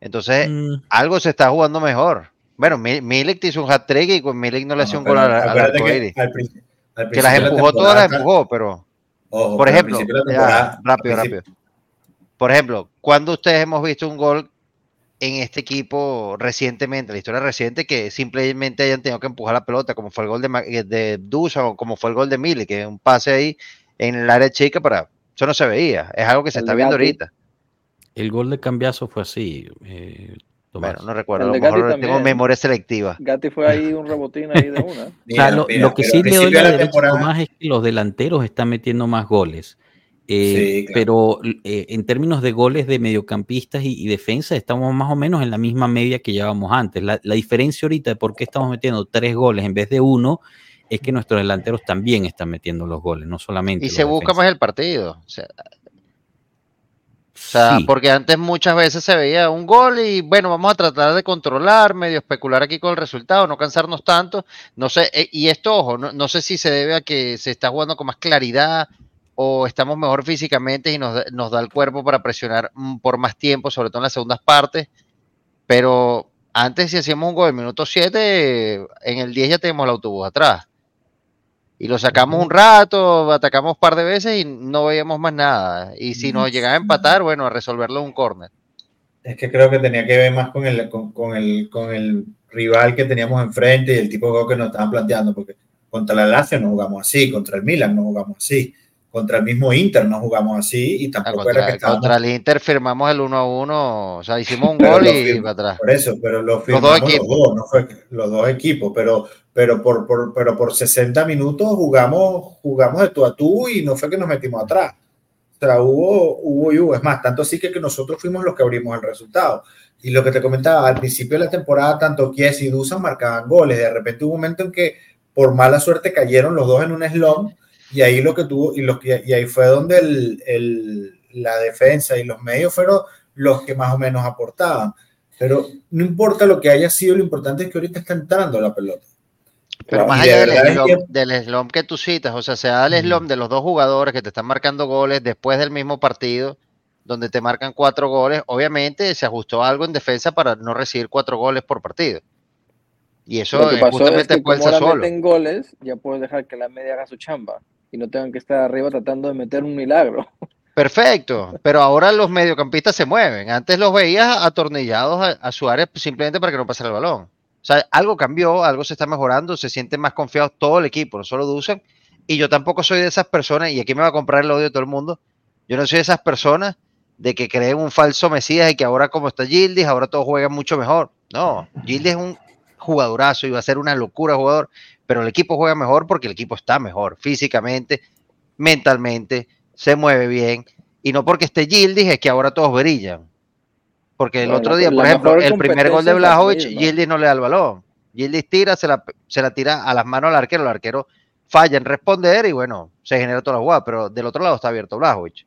Entonces, Mm, algo se está jugando mejor. Bueno, Mi- Milik te hizo un hat-trick y con Milik no le hacía un gol al, al arcoíris. que al, princi- al Que las la empujó todas, las empujó, pero... Ojo, Por ejemplo, ya, rápido, rápido. Por ejemplo, ¿cuándo ustedes hemos visto un gol en este equipo recientemente, la historia reciente, que simplemente hayan tenido que empujar la pelota, como fue el gol de, eh, de Dusan o como fue el gol de Mili, que es un pase ahí en el área chica para... Eso no se veía, es algo que se El está viendo Gatti. ahorita. el gol de cambiazo fue así. eh, Tomás. Bueno, no recuerdo, a lo mejor tengo también. memoria selectiva. Gatti fue ahí un rebotín ahí de una. (laughs) O sea, Mira, lo, mira, lo que sí le doy la de la temporada- Tomás es que los delanteros están metiendo más goles. Eh, Sí, claro. Pero eh, en términos de goles de mediocampistas y, y defensa, estamos más o menos en la misma media que llevábamos antes. La, la diferencia ahorita de por qué estamos metiendo tres goles en vez de uno es que nuestros delanteros también están metiendo los goles, no solamente. Y se busca más el partido. O sea, o sea, Sí, porque antes muchas veces se veía un gol y bueno, vamos a tratar de controlar, medio especular aquí con el resultado, no cansarnos tanto. No sé, eh, y esto, ojo, no, no sé si se debe a que se está jugando con más claridad o estamos mejor físicamente y nos, da- nos da el cuerpo para presionar mm, por más tiempo, sobre todo en las segundas partes. Pero antes, si hacíamos un gol en el minuto 7, en el 10 ya tenemos el autobús atrás. Y lo sacamos un rato, atacamos un par de veces y no veíamos más nada. Y si nos llegaba a empatar, bueno, a resolverlo en un córner. Es que creo que tenía que ver más con el, con, con el, con el rival que teníamos enfrente y el tipo de juego que nos estaban planteando, porque contra la Lazio no jugamos así, contra el Milan no jugamos así, contra el mismo Inter no jugamos así y Ah, tampoco era que contra, estábamos contra el Inter firmamos el 1 a 1, o sea, hicimos un (laughs) Pero gol y para atrás. por eso, pero lo dos firmamos los equipos. dos, no fue los dos equipos, pero, pero, por, por, pero por 60 minutos jugamos, jugamos de tú a tú y no fue que nos metimos atrás. O sea, hubo, hubo y hubo. Es más, tanto así que, que nosotros fuimos los que abrimos el resultado. Y lo que te comentaba, al principio de la temporada, tanto Kies y Dusan marcaban goles. De repente hubo un momento en que, por mala suerte, cayeron los dos en un slump. Y ahí lo que tuvo, y, los que, y ahí fue donde el, el, la defensa y los medios fueron los que más o menos aportaban. Pero no importa lo que haya sido, lo importante es que ahorita está entrando la pelota. Pero más de allá del es slump, que- del slump que tú citas, o sea, sea el Mm. slump de los dos jugadores que te están marcando goles después del mismo partido, donde te marcan cuatro goles, obviamente se ajustó algo en defensa para no recibir cuatro goles por partido. Y eso Lo que es pasó es justamente que puede como solo. meten goles, ya puedes dejar que la media haga su chamba y no tengan que estar arriba tratando de meter un milagro. (laughs) Perfecto, pero ahora los mediocampistas se mueven. Antes los veías atornillados a, su área simplemente para que no pasara el balón. O sea, algo cambió, algo se está mejorando, se siente más confiado todo el equipo, no solo Dusan. Y yo tampoco soy de esas personas, y aquí me va a comprar el odio de todo el mundo. Yo no soy de esas personas de que creen un falso Mesías y que ahora, como está Gildis, ahora todos juegan mucho mejor. No, Gildis es un jugadorazo y va a ser una locura jugador, pero el equipo juega mejor porque el equipo está mejor físicamente, mentalmente, se mueve bien. Y no porque esté Gildis es que ahora todos brillan. Porque el Bueno, otro día, por ejemplo, el primer gol de Blajovic. Gildis no le da el balón. Gildis tira, se la, se la tira a las manos al arquero, el arquero falla en responder y bueno, se genera toda la jugada, pero del otro lado está abierto Blajovic.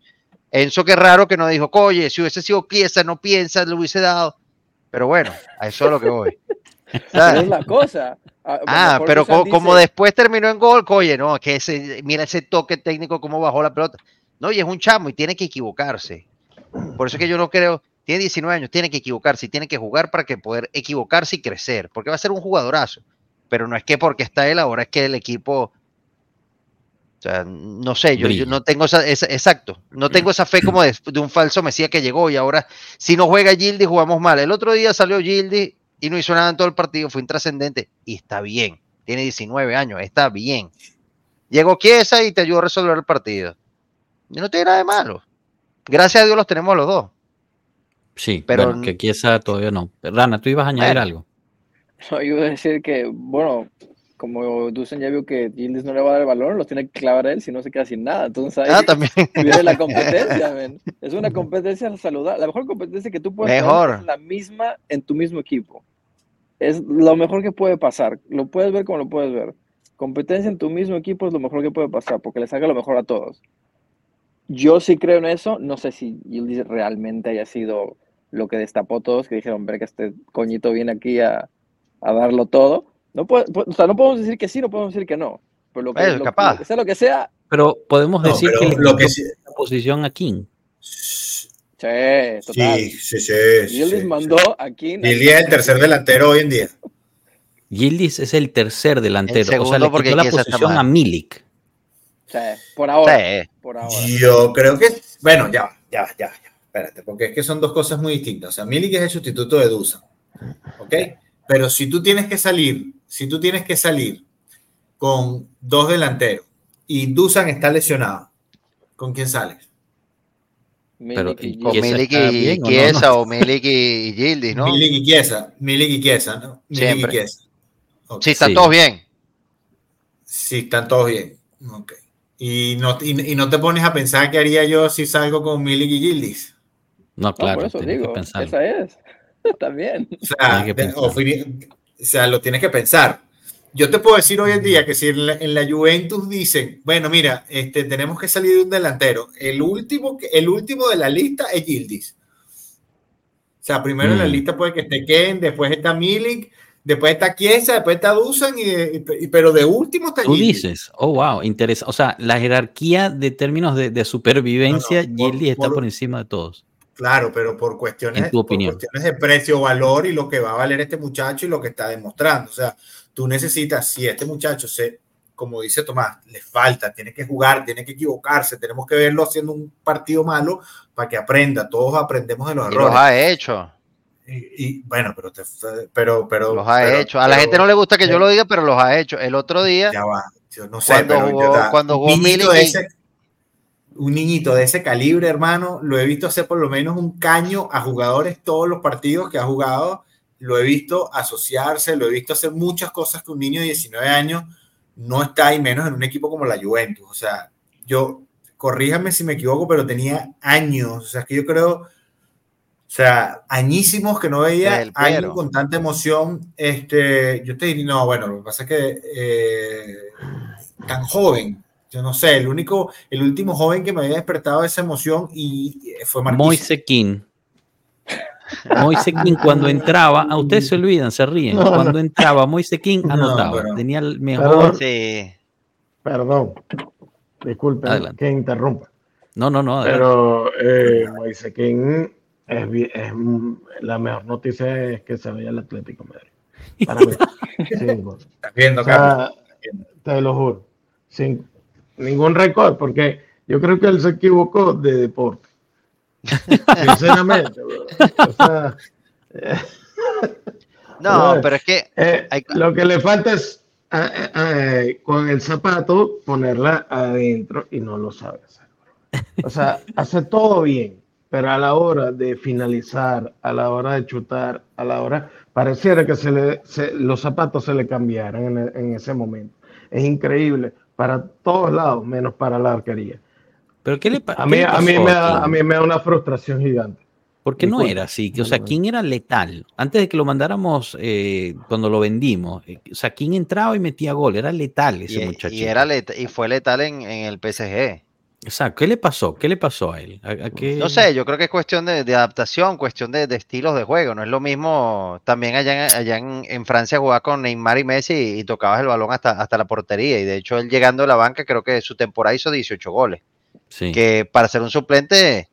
Enzo, qué raro que no dijo, oye, si hubiese sido Chiesa, no piensa, le hubiese dado. Pero bueno, a eso es lo que voy. (laughs) ¿Sabes? es la cosa. A- Ah, mejor pero como después terminó en gol, oye, no, que ese, mira ese toque técnico, cómo bajó la pelota. No, y es un chamo y tiene que equivocarse. Por eso es que yo no creo, Tiene 19 años, tiene que equivocarse y tiene que jugar para que poder equivocarse y crecer, porque va a ser un jugadorazo. Pero no es que porque está él ahora es que el equipo o sea, no sé, yo, yo no tengo esa, esa, exacto, no tengo esa fe como de, de, un falso Mesías que llegó y ahora si no juega Gildi jugamos mal. El otro día salió Gildi y no hizo nada en todo el partido, fue intrascendente y está bien. Tiene 19 años, está bien. Llegó Chiesa y te ayudó a resolver el partido. Y no tiene nada de malo. Gracias a Dios los tenemos los dos. Sí, pero bueno, que Chiesa todavía no. Rana, tú ibas a añadir bueno. algo. No, yo iba a decir que, bueno, como Dusen ya vio que Gildis no le va a dar el balón, los tiene que clavar a él, si no se queda sin nada. Entonces ahí ah, también. (laughs) viene la competencia, man. (laughs) Es una competencia saludable. La mejor competencia que tú puedes mejor. es la misma en tu mismo equipo. Es lo mejor que puede pasar. Lo puedes ver como lo puedes ver. Competencia en tu mismo equipo es lo mejor que puede pasar, porque le saca lo mejor a todos. Yo sí creo en eso. No sé si Gildis realmente haya sido lo que destapó a todos, que dijeron, ver que este coñito viene aquí a, a darlo todo no, puede, o sea, no podemos decir que sí, no podemos decir que no. Pero lo que, es lo, capaz. Lo que sea lo que sea. Pero podemos No, decir pero que le lo que la posición a King. Sí, total. Sí, sí, sí. Gildis sí, mandó aquí. Gildis es el tercer delantero hoy en día. Gildis es el tercer delantero. El o sea, le segundo porque quitó la posición a Milik. Sí, por ahora. Sí. Por ahora. Yo creo que, bueno, ya, ya, ya, ya. Espérate, porque es que son dos cosas muy distintas. O sea, Milik es el sustituto de Dusan. ¿Ok? Pero si tú tienes que salir, si tú tienes que salir con dos delanteros y Dusan está lesionado, ¿con quién sales? Pero, y ¿y Con Chiesa Milik y bien o no? Chiesa o Milik y, Gildis, ¿no? Milik y Chiesa, Milik y Chiesa, ¿no? Milik y Chiesa. Ok. Sí, están Sí. todos bien. Sí, están todos bien. Ok. Y no, y, y no te pones a pensar qué haría yo si salgo con Milik y Gildis. No, No, claro, por eso digo, que pensar. esa es. (laughs) También. O sea, de- o, o sea, lo tienes que pensar. Yo te puedo decir hoy en día que si en la, en la Juventus dicen, bueno, mira, este, tenemos que salir de un delantero, el último, el último de la lista es Gildis. O sea, primero en la Mm. lista puede que esté Ken, después está Milik, después está Chiesa, después está Dusan, y, de- y- pero de último está Tú Gildis. dices, oh, wow, interesante. O sea, la jerarquía de términos de, de supervivencia, No, no, por- Gildis está por- por encima de todos. Claro, pero por cuestiones, En tu por opinión. cuestiones de precio, valor y lo que va a valer este muchacho y lo que está demostrando. O sea, tú necesitas, si este muchacho se, como dice Tomás, le falta, tiene que jugar, tiene que equivocarse, tenemos que verlo haciendo un partido malo para que aprenda. Todos aprendemos de los Y los errores. ha hecho. Y, y, bueno, pero, te, pero, pero Los ha pero- hecho. A la pero- gente no le gusta que yo pero- lo diga, pero los ha hecho. El otro día, Ya va, yo no sé, Cuando pero jugó- cuando jugó Milik ese, un niñito de ese calibre, hermano, lo he visto hacer por lo menos un caño a jugadores todos los partidos que ha jugado, lo he visto asociarse, lo he visto hacer muchas cosas que un niño de 19 años no está y menos en un equipo como la Juventus. O sea, yo, corríjame si me equivoco, pero tenía años, o sea, es que yo creo, o sea, añísimos que no veía El a alguien Piero. con tanta emoción. Este, yo te diría, no, bueno, lo que pasa es que eh, tan joven, yo no sé, el único, el último joven que me había despertado esa emoción y fue Marquinhos. (laughs) Moise King. Moise King cuando entraba, a ustedes se olvidan, se ríen. No, no. Cuando entraba, Moise King No, anotaba. pero- Tenía el Perdón. mejor. sí. Perdón. Disculpen Adelante. que interrumpa. No, no, no. adelante. Pero eh, Moise King es, la mejor noticia es que se vaya el Atlético de Madrid. Para mí. (laughs) Estás viendo, O sea, Carlos. te lo juro. Sin ningún récord, porque yo creo que él se equivocó de deporte. (laughs) Sinceramente. O sea, eh, (laughs) No, pero es que eh, Hay- lo que le falta es ah, ah, ah, con el zapato ponerla adentro y no lo sabe hacer. O sea, (laughs) hace todo bien, pero a la hora de finalizar, a la hora de chutar, a la hora, pareciera que se le, se- los zapatos se le cambiaran en, en ese momento. Es increíble para todos lados, menos para la arquería. Pero ¿qué le, pa- A qué mí, le a mí, me da, a mí me da una frustración gigante. Porque no Disculpa. era así. O sea, No, no. King era letal. Antes de que lo mandáramos, eh, cuando lo vendimos, eh, o sea, King entraba y metía gol. Era letal ese y, muchacho. y era leta- y fue letal en, en el PSG. Exacto. ¿Qué le pasó? ¿Qué le pasó a él? ¿A- a qué- No sé, yo creo que es cuestión de, de adaptación, cuestión de, de estilos de juego. No es lo mismo también allá, en, allá en, en Francia jugar con Neymar y Messi y, y tocabas el balón hasta, hasta la portería. Y de hecho, él llegando a la banca, creo que su temporada hizo 18 goles. Sí. Que para ser un suplente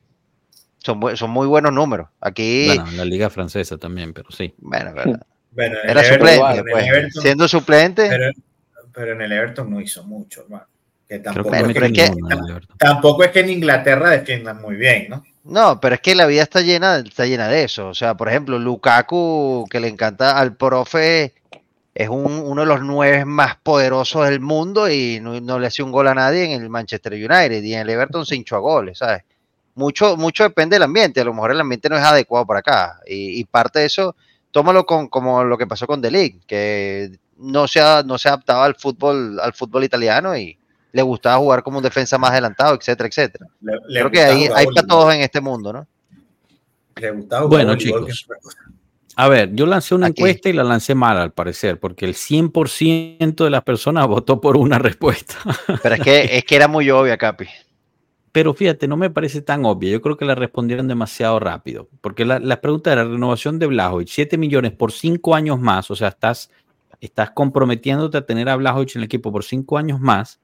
Son, son muy buenos números. Aquí, Bueno, en la liga francesa también, pero sí. bueno, verdad. (laughs) Bueno, en el era Everton- suplente, pues. Everton- Siendo suplente, pero, pero en el Everton no hizo mucho, hermano. Que tampoco, que es que, es tampoco es que en Inglaterra defiendan muy bien, ¿no? no, pero es que la vida está llena, está llena de eso. O sea, por ejemplo, Lukaku, que le encanta al profe, es un- uno de los nueve más poderosos del mundo y no, no le hace un gol a nadie en el Manchester United y en el Everton se hinchó a goles, ¿sabes? Mucho, mucho depende del ambiente. A lo mejor el ambiente no es adecuado para acá. Y, y parte de eso, tómalo con, como lo que pasó con The League, que no se, ha- no se adaptaba al fútbol, al fútbol italiano y le gustaba jugar como un defensa más adelantado, etcétera, etcétera. Le, le Creo que gustaba hay, para todos en este mundo, ¿no? Le gustaba jugar Bueno, chicos. A ver, yo lancé una Aquí. encuesta y la lancé mal al parecer, porque el 100% de las personas (laughs) votó por una respuesta. (laughs) Pero es que, es que era muy obvia, Capi. Pero fíjate, no me parece tan obvia. Yo creo que la respondieron demasiado rápido. Porque la, la pregunta era renovación de Blajovic, 7 millones por 5 años más. O sea, estás, estás comprometiéndote a tener a Blajovic en el equipo por 5 años más.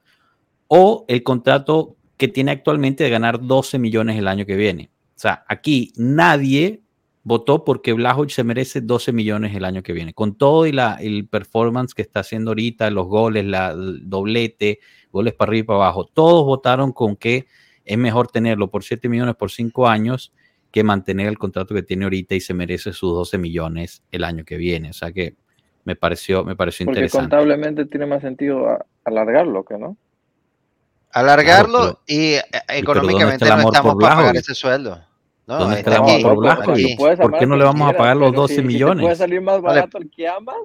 O el contrato que tiene actualmente de ganar 12 millones el año que viene. O sea, aquí nadie votó porque Blajovic se merece 12 millones el año que viene. Con todo y la, el performance que está haciendo ahorita, los goles, la, el doblete, goles para arriba y para abajo, todos votaron con que es mejor tenerlo por 7 millones por 5 años que mantener el contrato que tiene ahorita y se merece sus 12 millones el año que viene. O sea que me pareció, me pareció Porque interesante. contablemente tiene más sentido alargarlo que no. Alargarlo Claro, y eh, ¿dónde económicamente no estamos para pagar ese sueldo. No, ¿Dónde está está el amor aquí, por no, aquí. ¿Por qué no le vamos a pagar los quieras, pero 12 si- si millones? puede salir más Vale. barato el que amas.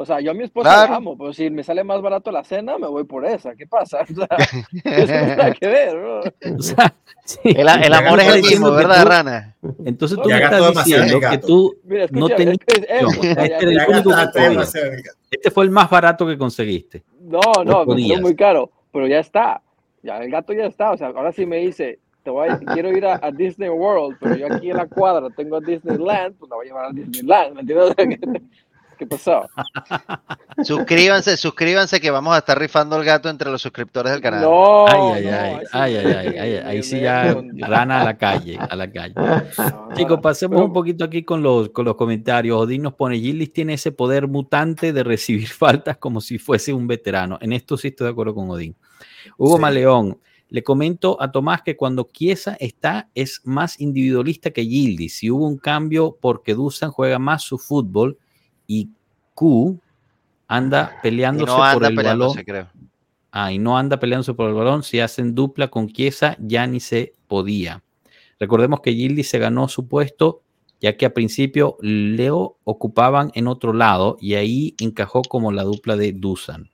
O sea, yo a mi esposa Claro. la amo, pero si me sale más barato la cena, me voy por esa. ¿Qué pasa? (laughs) O sea, eso no tiene nada que ver, ¿no? (laughs) O sea, (laughs) sí. El, el amor es el mismo, ¿verdad, tú- Rana? Entonces tú Ya me estás diciendo que tú Mira, no tenías es- es- opción. es- Este. Este fue el más barato que conseguiste. No, no, podías. salió muy caro, pero ya está. Ya el gato ya está. O sea, ahora sí me dice, te voy a- (laughs) quiero ir a, a Disney World, pero yo aquí en la cuadra tengo a Disneyland, pues la voy a llevar a Disneyland, ¿me entiendes? (laughs) ¿Qué pasó? (laughs) Suscríbanse, suscríbanse que vamos a estar rifando el gato entre los suscriptores del canal. No, Ay, ay, no, ay, ahí sí ay, ay, ay, ay, me- ahí sí ya rana a la calle, a la calle. no, Chicos, pasemos pero- un poquito aquí con los, con los comentarios. Odín nos pone, Gillis tiene ese poder mutante de recibir faltas como si fuese un veterano. En esto sí estoy de acuerdo con Odín. Hugo Sí. Maleón, le comento a Tomás que cuando Chiesa está es más individualista que Gillis. Si hubo un cambio porque Dusan juega más su fútbol y Q anda peleándose no por anda el balón. peleándose, creo. Ah, y no anda peleándose por el balón. Si hacen dupla con Chiesa, ya ni se podía. Recordemos que Gildi se ganó su puesto, ya que a principio Leo ocupaban en otro lado y ahí encajó como la dupla de Dusan.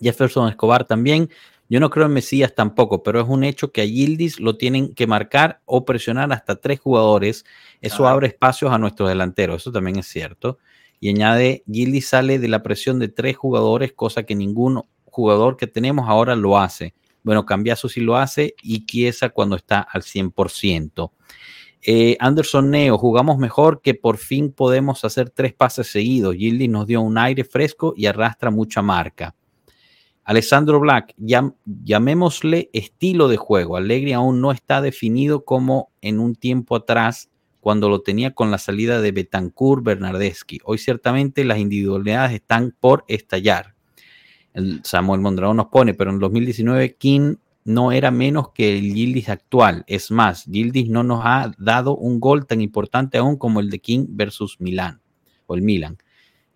Jefferson Escobar también. Yo no creo en Mesías tampoco, pero es un hecho que a Gildis lo tienen que marcar o presionar hasta tres jugadores. Eso Ajá. abre espacios a nuestros delanteros, eso también es cierto. Y añade, Gildis sale de la presión de tres jugadores, cosa que ningún jugador que tenemos ahora lo hace. Bueno, Cambiazo sí lo hace y Chiesa cuando está al 100%. Eh, Anderson Neo, jugamos mejor que por fin podemos hacer tres pases seguidos. Gildis nos dio un aire fresco y arrastra mucha marca. Alessandro Black, llam- llamémosle estilo de juego. Allegri aún no está definido como en un tiempo atrás cuando lo tenía con la salida de Betancourt Bernardeschi. Hoy ciertamente las individualidades están por estallar. El Samuel Mondragón nos pone, pero en 2019 King no era menos que el Gildis actual. Es más, Gildis no nos ha dado un gol tan importante aún como el de King versus Milán o el Milan.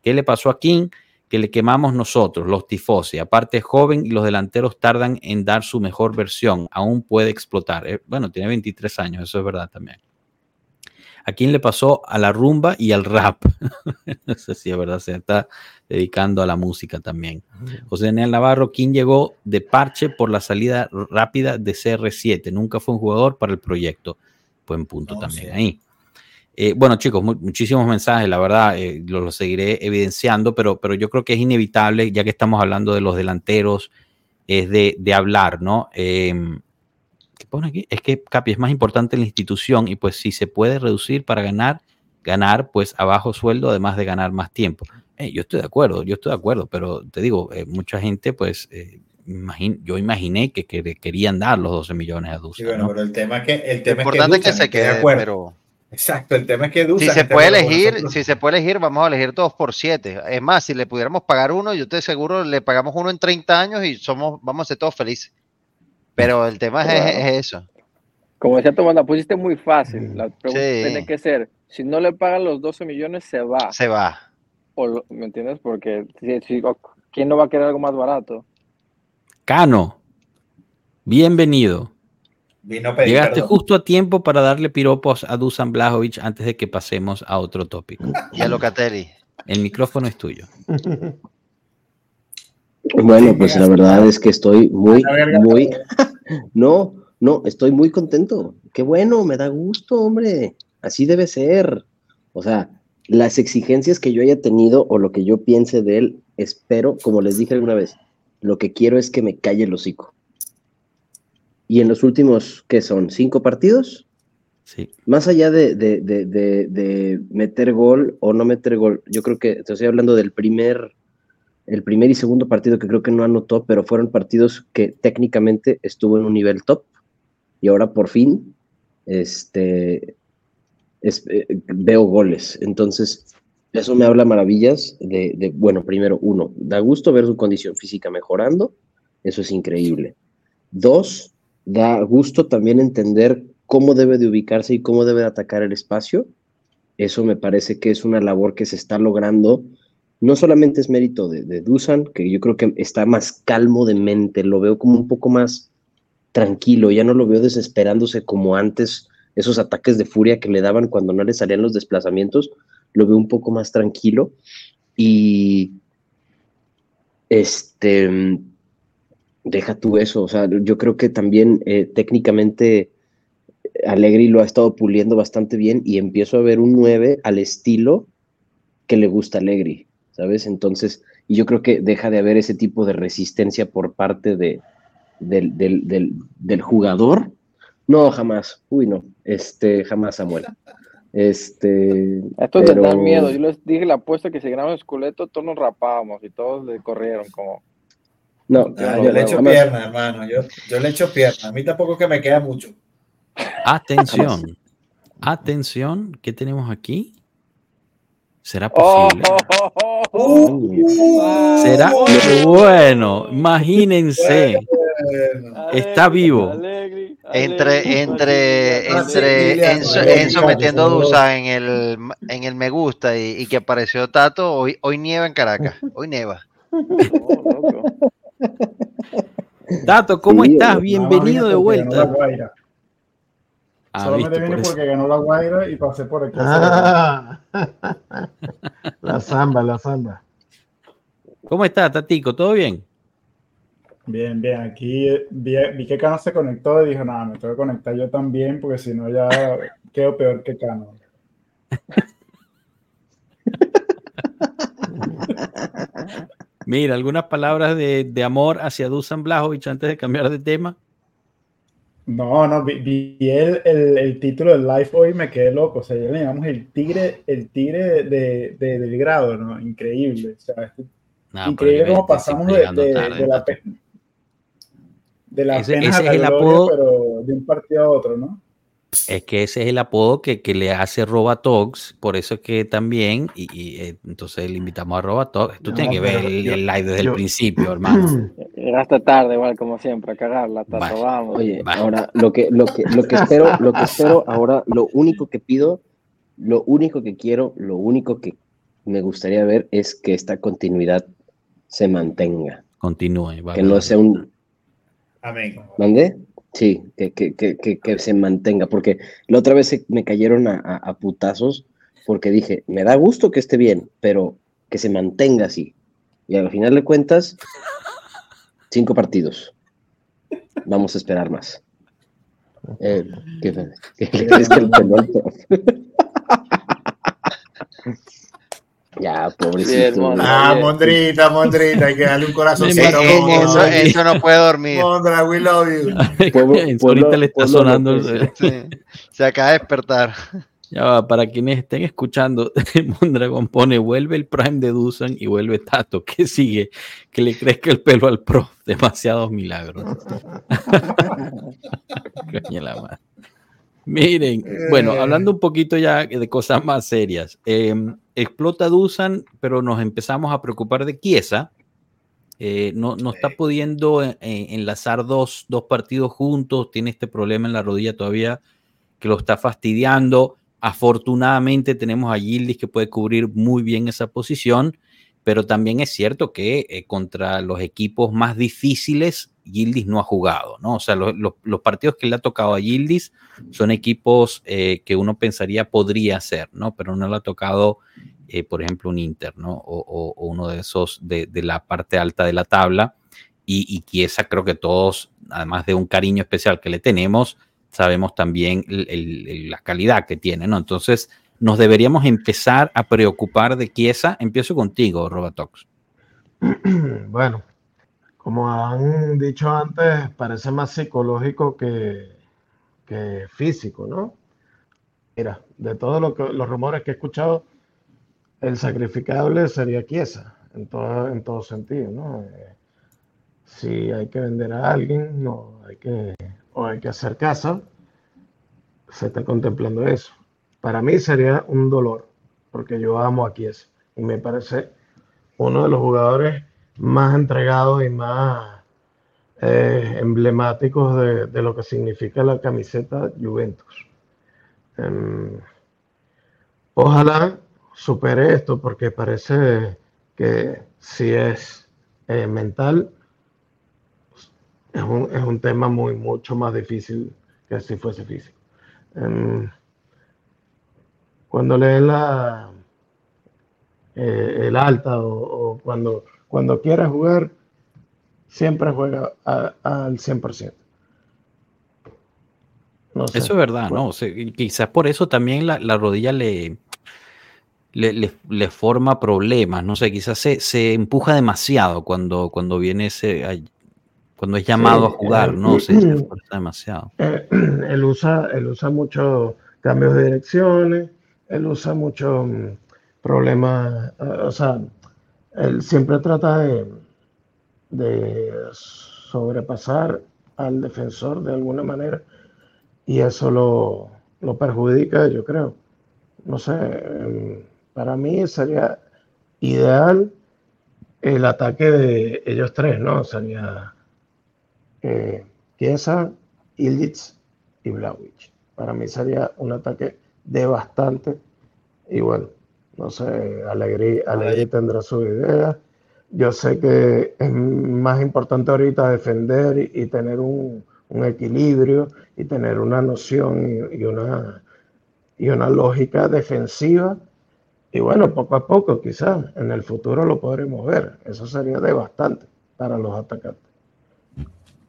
¿Qué le pasó a King? Que le quemamos nosotros, los tifosi. Aparte es joven y los delanteros tardan en dar su mejor versión. Aún puede explotar. Eh, bueno, tiene 23 años, eso es verdad también. ¿A quién le pasó? A la rumba y al rap. (laughs) no sé si es verdad, se está dedicando a la música también. José Daniel Navarro, ¿quién llegó de parche por la salida rápida de CR7? Nunca fue un jugador para el proyecto. Buen punto No, también sí. ahí. Eh, bueno, chicos, mu- muchísimos mensajes, la verdad, eh, lo, lo seguiré evidenciando, pero, pero yo creo que es inevitable, ya que estamos hablando de los delanteros, es de, de hablar, ¿no? Eh, ¿Qué pone aquí? Es que, Capi, es más importante la institución y pues si se puede reducir para ganar, ganar pues a bajo sueldo, además de ganar más tiempo. Eh, yo estoy de acuerdo, yo estoy de acuerdo, pero te digo, eh, mucha gente pues eh, imagin- yo imaginé que, que querían dar los 12 millones a Sí, Dusan. bueno, ¿no? pero el tema es que el Lo tema importante es que Dusan se esté de quede, acuerdo. pero Exacto, el tema es que si Dusan se esté de puede elegir, si se puede elegir, vamos a elegir todos por siete. Es más, si le pudiéramos pagar uno, yo te seguro le pagamos uno en 30 años y somos, vamos a ser todos felices. Pero el tema es, Claro. es eso. Como decía Tomás, la pusiste muy fácil. La pregunta Sí. tiene que ser, si no le pagan los 12 millones, se va. Se va. O lo- ¿Me entiendes? Porque si- si- ¿quién no va a querer algo más barato? Cano, bienvenido. Vino a pedir Llegaste perdón. justo a tiempo para darle piropos a Dusan Blajovic antes de que pasemos a otro tópico. Y a Locatelli. El micrófono es tuyo. Bueno, pues la verdad es que estoy muy, muy, (laughs) no, no, estoy muy contento. Qué bueno, me da gusto, hombre. Así debe ser. O sea, las exigencias que yo haya tenido o lo que yo piense de él, espero, como les dije alguna vez, lo que quiero es que me calle el hocico. Y en los últimos, ¿qué son? ¿Cinco partidos? Sí. Más allá de, de- de- de- meter gol o no meter gol, yo creo que te estoy hablando del primer, el primer y segundo partido que creo que no anotó, pero fueron partidos que técnicamente estuvo en un nivel top y ahora por fin este, es- eh, veo goles. Entonces, eso me habla maravillas de, de, bueno, primero, uno, da gusto ver su condición física mejorando, eso es increíble. Dos, da gusto también entender cómo debe de ubicarse y cómo debe de atacar el espacio. Eso me parece que es una labor que se está logrando. No solamente es mérito de, de Dusan, que yo creo que está más calmo de mente, lo veo como un poco más tranquilo, ya no lo veo desesperándose como antes, esos ataques de furia que le daban cuando no le salían los desplazamientos, lo veo un poco más tranquilo. Y este, deja tú eso, o sea, yo creo que también eh, técnicamente Allegri lo ha estado puliendo bastante bien y empiezo a ver un 9 al estilo que le gusta a Allegri, ¿sabes? Entonces, y yo creo que deja de haber ese tipo de resistencia por parte de, del, del, del, del jugador. No, jamás. Uy, no. Este, jamás, Samuel. Este. Esto les da pero- miedo. Yo les dije la apuesta que si ganamos Esculeto, todos nos rapábamos y todos le corrieron como... No, Ah, yo yo le echo jamás. pierna, hermano. Yo, yo le echo pierna. A mí tampoco es que me queda mucho. Atención. Atención. ¿Qué tenemos aquí? ¿Será ¡Oh! posible? oh, oh, oh! Uy, ¿Será? Bueno, imagínense. Bueno, Está vivo. Alegre, Entre, alegre, entre, entre Enzo, Enzo metiendo a por favor. Dusan en el, en el me gusta y, y que apareció Tato, hoy, hoy nieva en Caracas. Hoy nieva. (laughs) Oh, loco. (laughs) Tato, ¿cómo Sí, estás? hombre. Bienvenido de vuelta. Guaira. Ah, Solamente viste, vine por porque ganó la Guaira y pasé por aquí. Ah, (laughs) la samba, la samba. ¿Cómo estás, Tatico? ¿Todo bien? Bien, bien. Aquí eh, vi, vi que Cano se conectó y dijo, nada, me tengo que conectar yo también porque si no ya quedo peor que Cano. (laughs) Mira, algunas palabras de, de amor hacia Dusan Blajovic antes de cambiar de tema. No, no, vi, vi el, el, el título del live hoy y me quedé loco. O sea, ya le llamamos el tigre, el tigre de, de- del grado, ¿no? Increíble. O sea, es No, increíble cómo pasamos de, de- tarde, de la, de la Ese- pena ese a la es el gloria, apodo- pero de un partido a otro, ¿no? Es que ese es el apodo que, que le hace Robatox, por eso es que también, y, y, eh, entonces le invitamos a Robatox. Tú No, tienes que ver el, el live desde el principio, (clears throat) hermano. Llegaste tarde, igual, como siempre, a cagarla, Tato, Vale. vamos. Oye, ahora lo que, lo que, lo que espero, lo que espero ahora, lo único que pido, lo único que quiero, lo único que me gustaría ver es que esta continuidad se mantenga, Continúe. va, que no sea un, amén. ¿Mande? Sí, que, que, que, que, se mantenga, porque la otra vez se- me cayeron a, a- a putazos porque dije, me da gusto que esté bien, pero que se mantenga así. Y al final de cuentas, cinco partidos. Vamos a esperar más. Eh, ¿qué, qué- qué el (laughs) pelón? (laughs) ya, pobrecito. Ah. Mondrita, Mondrita, hay que darle un corazoncito. (laughs) Eso, no puede dormir. Mondra, we love you. (laughs) Pueblo- En- pueblo- ahorita le está sonando. Sí, Se acaba de despertar. Ya va, para quienes estén escuchando, (laughs) Mondragón pone, vuelve el Prime de Dusan y vuelve Tato. ¿Qué sigue? Que le crezca el pelo al pro. Demasiados milagros. Coño la madre. Miren, bueno, hablando un poquito ya de cosas más serias. eh, explota Dusan, pero nos empezamos a preocupar de Chiesa. Eh, no, no está pudiendo eh, enlazar dos, dos partidos juntos. Tiene este problema en la rodilla todavía que lo está fastidiando. Afortunadamente tenemos a Gildis que puede cubrir muy bien esa posición, pero también es cierto que eh, contra los equipos más difíciles Gildis no ha jugado, ¿no? O sea, lo- lo- los partidos que le ha tocado a Gildis son equipos eh, que uno pensaría podría ser, ¿no? Pero no le ha tocado, eh, por ejemplo, un Inter, ¿no? O, uno de esos de, la parte alta de la tabla. Y, y creo que todos, además de un cariño especial que le tenemos, sabemos también la calidad que tiene, ¿no? Entonces, nos deberíamos empezar a preocupar de Chiesa. Empiezo contigo, Robatox. (clears throat) Bueno, como han dicho antes, parece más psicológico que, físico, ¿no? Mira, de todos lo los rumores que he escuchado, el sacrificable sería Chiesa, en todo, en todo sentido, ¿no? Eh, si hay que vender a alguien, no, hay que, o hay que hacer casa, se está contemplando eso. Para mí sería un dolor, porque yo amo a Chiesa y me parece uno de los jugadores más entregados y más eh, emblemáticos de, de lo que significa la camiseta Juventus. Em, ojalá supere esto porque parece que si es eh, mental, es un, es un tema muy, mucho más difícil que si fuese físico. Em, cuando leen la, eh, el alta o, o cuando, cuando quiere jugar, siempre juega a- al 100%. No sé. Eso es verdad, Bueno. ¿no? O sea, quizás por eso también la, la rodilla le, le, le- le forma problemas, no sé, quizás se, se empuja demasiado cuando, cuando viene ese, cuando es llamado a Sí, jugar, eh, ¿no? Se, se (clears throat) esfuerza demasiado. Eh, (clears throat) él usa, él usa muchos cambios de direcciones, él usa muchos mm, problemas, eh, o sea, él siempre trata de, de sobrepasar al defensor de alguna manera y eso lo, lo perjudica, yo creo. No sé, em, para mí sería ideal el ataque de ellos tres, ¿no? Sería eh, Illich y Vlahovic. Para mí sería un ataque devastante. Y bueno, no sé, Alegrí, Alegrí tendrá su idea. Yo sé que es más importante ahorita defender y, y tener un, un equilibrio y tener una noción y, y una, y una lógica defensiva. Y bueno, poco a poco, quizás en el futuro lo podremos ver. Eso sería devastante para los atacantes.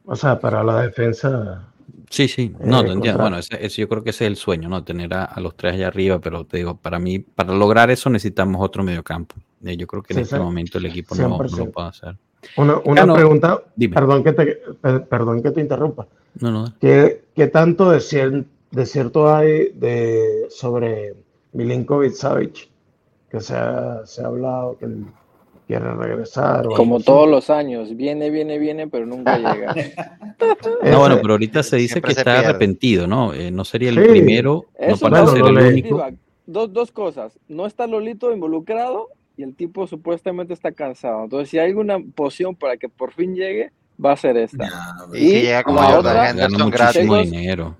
O sea, para la defensa. Sí, sí, no, Eh, te entiendo. contra- Bueno, ese, ese yo creo que ese es el sueño, ¿no? Tener a, a los tres allá arriba, pero te digo, para mí, para lograr eso necesitamos otro mediocampo. Eh, yo creo que en Sí, este sí. momento el equipo no, no lo 100%. puede hacer. Una, una Cano, pregunta, dime. perdón que te, per- perdón que te interrumpa. No, no. ¿Qué, qué tanto de, cier- de cierto hay de, sobre Milinkovic Savic? Que se ha, se ha hablado que él quiere regresar. Como así. todos los años, viene, viene, viene, pero nunca (laughs) llega. No, bueno, pero ahorita se dice Siempre que se está pierde. arrepentido, ¿no? Eh, no sería el Sí. primero, no Eso parece bueno, ser el único. Dos, dos cosas. No está Lolito involucrado y el tipo supuestamente está cansado. Entonces, si hay alguna poción para que por fin llegue, va a ser esta. Ya, Y llega como la otra- muchísimo gratis. Dinero.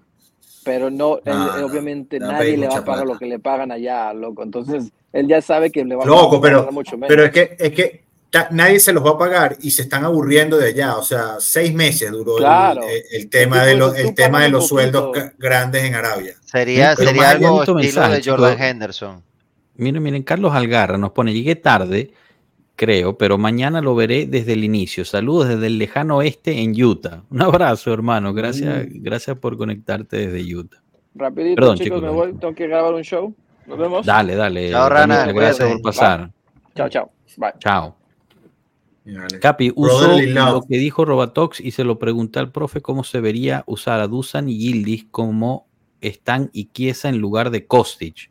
Pero no, él- No, no, obviamente nadie le va a pagar plata. lo que le pagan allá, loco. Entonces, él ya sabe que le va Loco, a ganar mucho menos. Pero es que, es que ta- nadie se los va a pagar y se están aburriendo de allá. O sea, seis meses duró el- Claro. el, el tema de los, el tema de los sueldos grandes en Arabia. Sería, Pero sería algo estilo mensaje, de Jordan chicos. Henderson. Miren, miren, Carlos Algarra nos pone, llegué tarde, creo, pero mañana lo veré desde el inicio. Saludos desde el lejano oeste en Utah. Un abrazo, hermano. Gracias, gracias por conectarte desde Utah. Rapidito, Perdón, chicos, chicos, me voy. Tengo que grabar un show. Nos vemos. Dale, dale. Chao, Rana, gracias por pasar. Chao, chao. Bye. Chao. Dale. Capi, uso lo que dijo Robatox y se lo pregunté al profe cómo se vería usar a Dusan y Gildis como están y Kiesa en lugar de Kostic.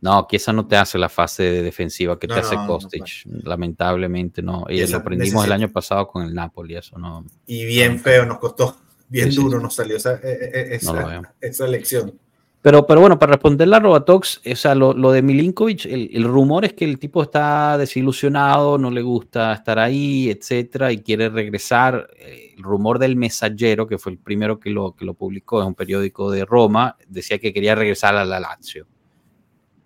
No, Kiesa no te hace la fase de defensiva que No, te hace no, no Kostic. Lamentablemente no. Y lo aprendimos el año pasado con el Napoli, eso no. Y bien feo nos costó, bien Sí, duro sí. nos salió esa, eh, No lo esa, elección. Pero, pero bueno, para responderle a Robatox, o sea, lo, lo de Milinkovic, el, el rumor es que el tipo está desilusionado, no le gusta estar ahí, etcétera, y quiere regresar. El rumor del Messaggero, que fue el primero que lo, que lo publicó, es un periódico de Roma, decía que quería regresar a la Lazio.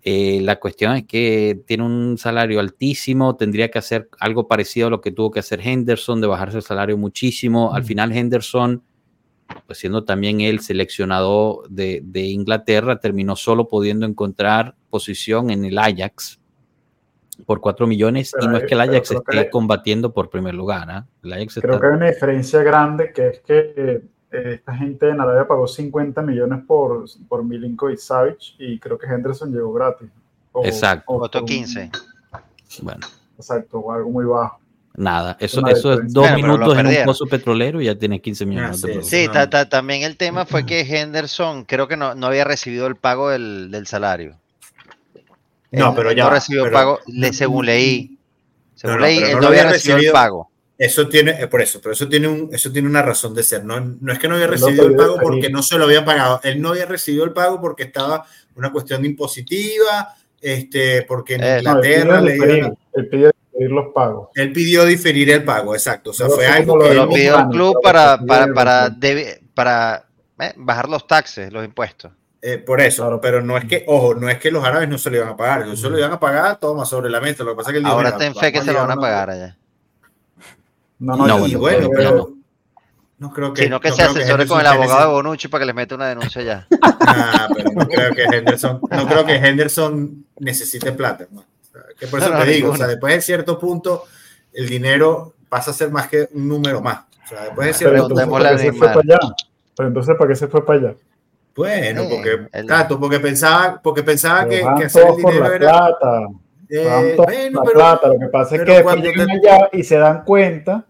Eh, la cuestión es que tiene un salario altísimo, tendría que hacer algo parecido a lo que tuvo que hacer Henderson, de bajarse el salario muchísimo. Al final Henderson pues siendo también el seleccionado de, de Inglaterra, terminó solo pudiendo encontrar posición en el Ajax por 4 millones y no es que el Ajax esté combatiendo por primer lugar. El Ajax Creo está- que hay una diferencia grande que es que eh, esta gente en Arabia pagó 50 millones por, por Milinkovic Savic y creo que Henderson llegó gratis. O- Exacto. o Costó por un- 15. Bueno, Exacto, o algo muy bajo. Nada, eso, eso es dos minutos en un pozo petrolero y ya tienes 15 millones. Ah, no te sí. Sí, ta- ta- también el tema fue que Henderson creo que no, no había recibido el pago del, del salario. No, Él- pero él ya no recibió pero- pago, le- según leí. Según No, leí, él no había recibido el pago. Eso tiene, eh, por eso, pero eso tiene, un, eso tiene una razón de ser. No, no es que no había recibido el pago porque no se lo habían pagado. Él no había recibido el pago porque estaba una cuestión impositiva, este, porque en Eh, Inglaterra le dieron- él pidió diferir los pagos. él pidió diferir el pago, exacto. O sea, Pero fue algo que Lo pidió el planes, club para, para, para, para eh, bajar los taxes, los impuestos. eh, por eso, Claro. pero no es que, ojo, no es que los árabes no se lo iban a pagar, ellos se lo iban a pagar, toma sobre la mesa. Lo que pasa es que él dijo, Ahora ten fe que se lo van a pagar allá. No, No, no, y bueno, bueno, creo que ya pero no creo que. Sino que no se que asesore con el abogado de Bonucci para que les meta una denuncia allá. ese- Ah, pero no creo que Henderson, no creo que Henderson necesite plata, hermano. Que por eso No, no, te digo, o sea, después de cierto punto, el dinero pasa a ser más que un número más. O sea, después de Pero cierto entonces, Preguntémosle ¿para qué se fue para allá? Pero entonces, ¿para qué se fue para allá? Bueno, Eh, porque, el- exacto, porque pensaba, porque pensaba que, Pero que hacer el dinero la era. plata. eh, bueno, pero plata. Lo que pasa es pero que después cuando llegan te- allá y se dan cuenta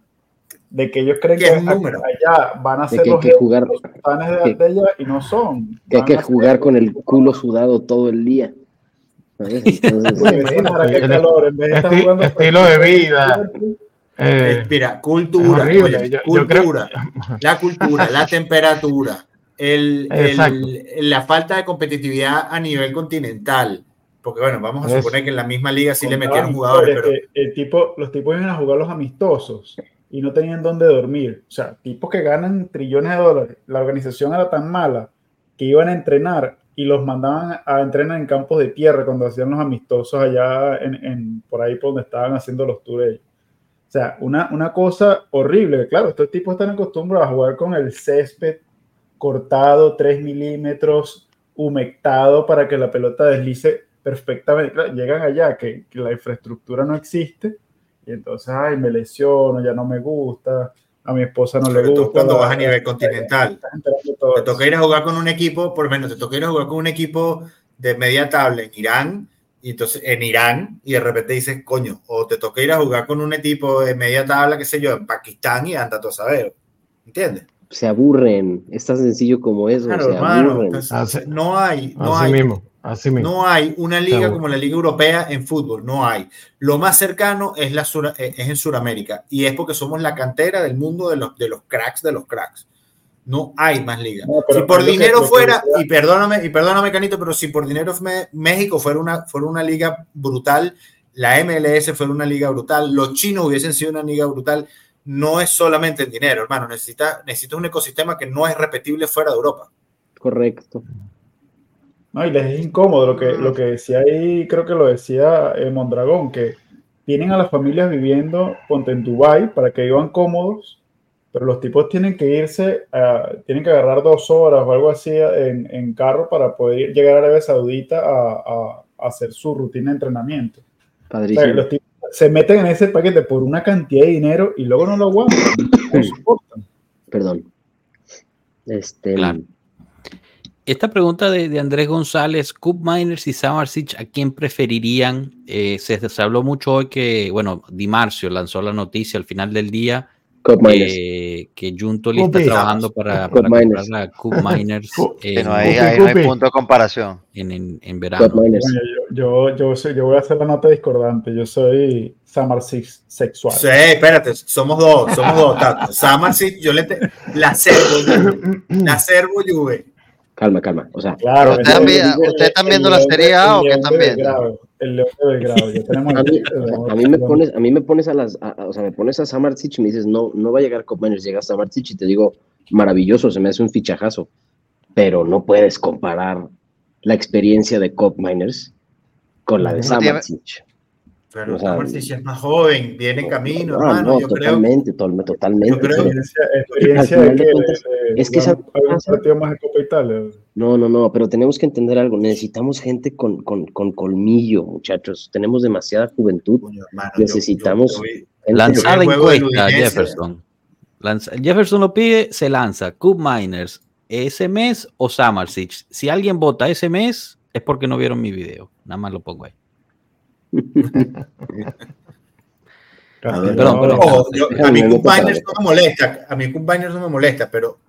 de que ellos creen Que es un número. allá van a De ser que hay los que jugar- de, que- de allá y no son. Que hay que jugar con el culo sudado todo el día. Estilo de vida. Eh, mira, cultura, horrible. oye, Yo- yo cultura, la cultura, la temperatura, el, la falta de competitividad a nivel continental. Porque bueno, vamos a suponer que en la misma liga sí le metieron jugadores, pero el tipo, los tipos iban a jugar los amistosos y no tenían dónde dormir. O sea, tipos que ganan trillones de dólares. La organización era tan mala que iban a entrenar y los mandaban a entrenar en campos de tierra cuando hacían los amistosos allá en, en- por ahí por donde estaban haciendo los tours. ellos. O sea, una, una cosa horrible. Claro, estos tipos están acostumbrados a jugar con el césped cortado 3 milímetros, humectado para que la pelota deslice perfectamente. Claro, llegan allá que, que la infraestructura no existe y entonces, ay, me lesiono, ya no me gusta, a mi esposa no sobre le todo gusta. cuando la- vas a nivel continental. Todo Te toca ir a jugar con un equipo, por lo menos te toca ir a jugar con un equipo de media tabla en Irán, y entonces en Irán, y de repente dices, coño, o te toca ir a jugar con un equipo de media tabla, qué sé yo, en Pakistán y anda todo a saber. ¿Entiendes? se aburren. Es tan sencillo como eso. Claro, se hermano. aburren. entonces, no hay, no así hay. mismo, así mismo. No hay una liga Seguro. como la Liga Europea en fútbol, no hay. Lo más cercano es, la eh, es en Sudamérica y es porque somos la cantera del mundo de los, de los cracks de los cracks. No hay más liga. No, si por dinero que fuera, y perdóname, y perdóname, Canito, pero si por dinero me- México fuera una, fuera una liga brutal, la MLS fuera una liga brutal, los chinos hubiesen sido una liga brutal, no es solamente el dinero, hermano. Necesita, necesita un ecosistema que no es repetible fuera de Europa. Correcto. No, y les es incómodo lo que, lo que decía ahí, creo que lo decía eh, Mondragón, que tienen a las familias viviendo, ponte en Dubai para que vivan cómodos, pero los tipos tienen que irse, a- tienen que agarrar dos horas o algo así en, en carro para poder llegar a Arabia Saudita a, a- a hacer su rutina de entrenamiento. O sea, Padrísimo. los tipos se meten en ese paquete por una cantidad de dinero y luego no lo aguantan, no soportan. Perdón. Este, Claro. Esta pregunta de, de Andrés González, Cup Miners y Samarsic, ¿a quién preferirían? Eh, se, se habló mucho hoy que, bueno, Di Marcio lanzó la noticia al final del día Miners. que, que Junto le está trabajando para, para comprar la Cup (laughs) Miners en, no hay, Cupi, ahí no hay punto de comparación. en, en- en verano. Coño, Yo, yo, yo, soy- yo voy a hacer la nota discordante. Yo soy Summer Six sexual. Sí, espérate, somos dos, somos dos. Samarsic, yo le te... la servo, Juve. la servo Juve. Calma, calma. O sea, Claro, ¿Ustedes el- están el- ustedes están el viendo la Serie A o qué están viendo? El León de Belgrado. Ya tenemos a mí, el- a mí me pones, a mí me pones a las, a- a- o sea, me pones a Samartic y me dices, no, no va a llegar Miners, llega Samartic y te digo, maravilloso, se me hace un fichajazo, pero no puedes comparar la experiencia de Cup Miners con la de No tiene- Samartic. Pero O sea, es más joven, viene en camino, No, hermano. no, yo creo. totalmente, to- totalmente. yo creo- experiencia, de de que cuentas, de- de es que esa- algún pasa- partido más de Copa Italia. No, no, no, pero tenemos que entender algo. Necesitamos gente con, con, con colmillo, muchachos. Tenemos demasiada juventud. Coño, hermano, Necesitamos- yo- yo vi- Gente Lanza el la juego de encuesta. Jefferson. Lanza- Jefferson lo pide, se lanza. Cup Miners, ese mes o Samarsic. Si alguien vota ese mes, es porque no vieron mi video. Nada más lo pongo ahí. (laughs) A ver, Perdón, perdón. Ojo, yo- a mí Me no molesta, a mí no me molesta, pero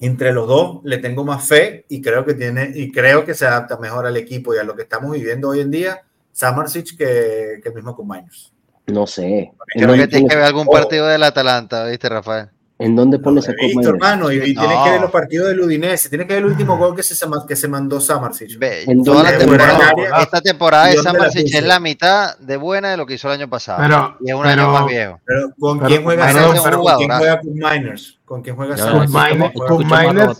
entre los dos le tengo más fe y creo que tiene y creo que se adapta mejor al equipo y a lo que estamos viviendo hoy en día, Samarsic que, que el mismo Cup Miners. No sé. ¿En Creo que tienes que ver algún Ojo. partido del Atalanta, ¿viste, Rafael? En dónde pones Lo a he Cup visto, Miners? hermano, y, y No. tienes que ver los partidos del Udinese, tienes que ver el último gol que se, que se mandó Samarsic. ¿En toda la temporada, Área? esta temporada de ¿Y dónde la Samarsic es la mitad de buena de lo que hizo el año pasado. Pero- y es un pero- año más viejo. Pero ¿con Pero quién juega Samarsic? Pero ¿Con quién juega Cup Miners? ¿Con quién juega Samarsic? Miners-.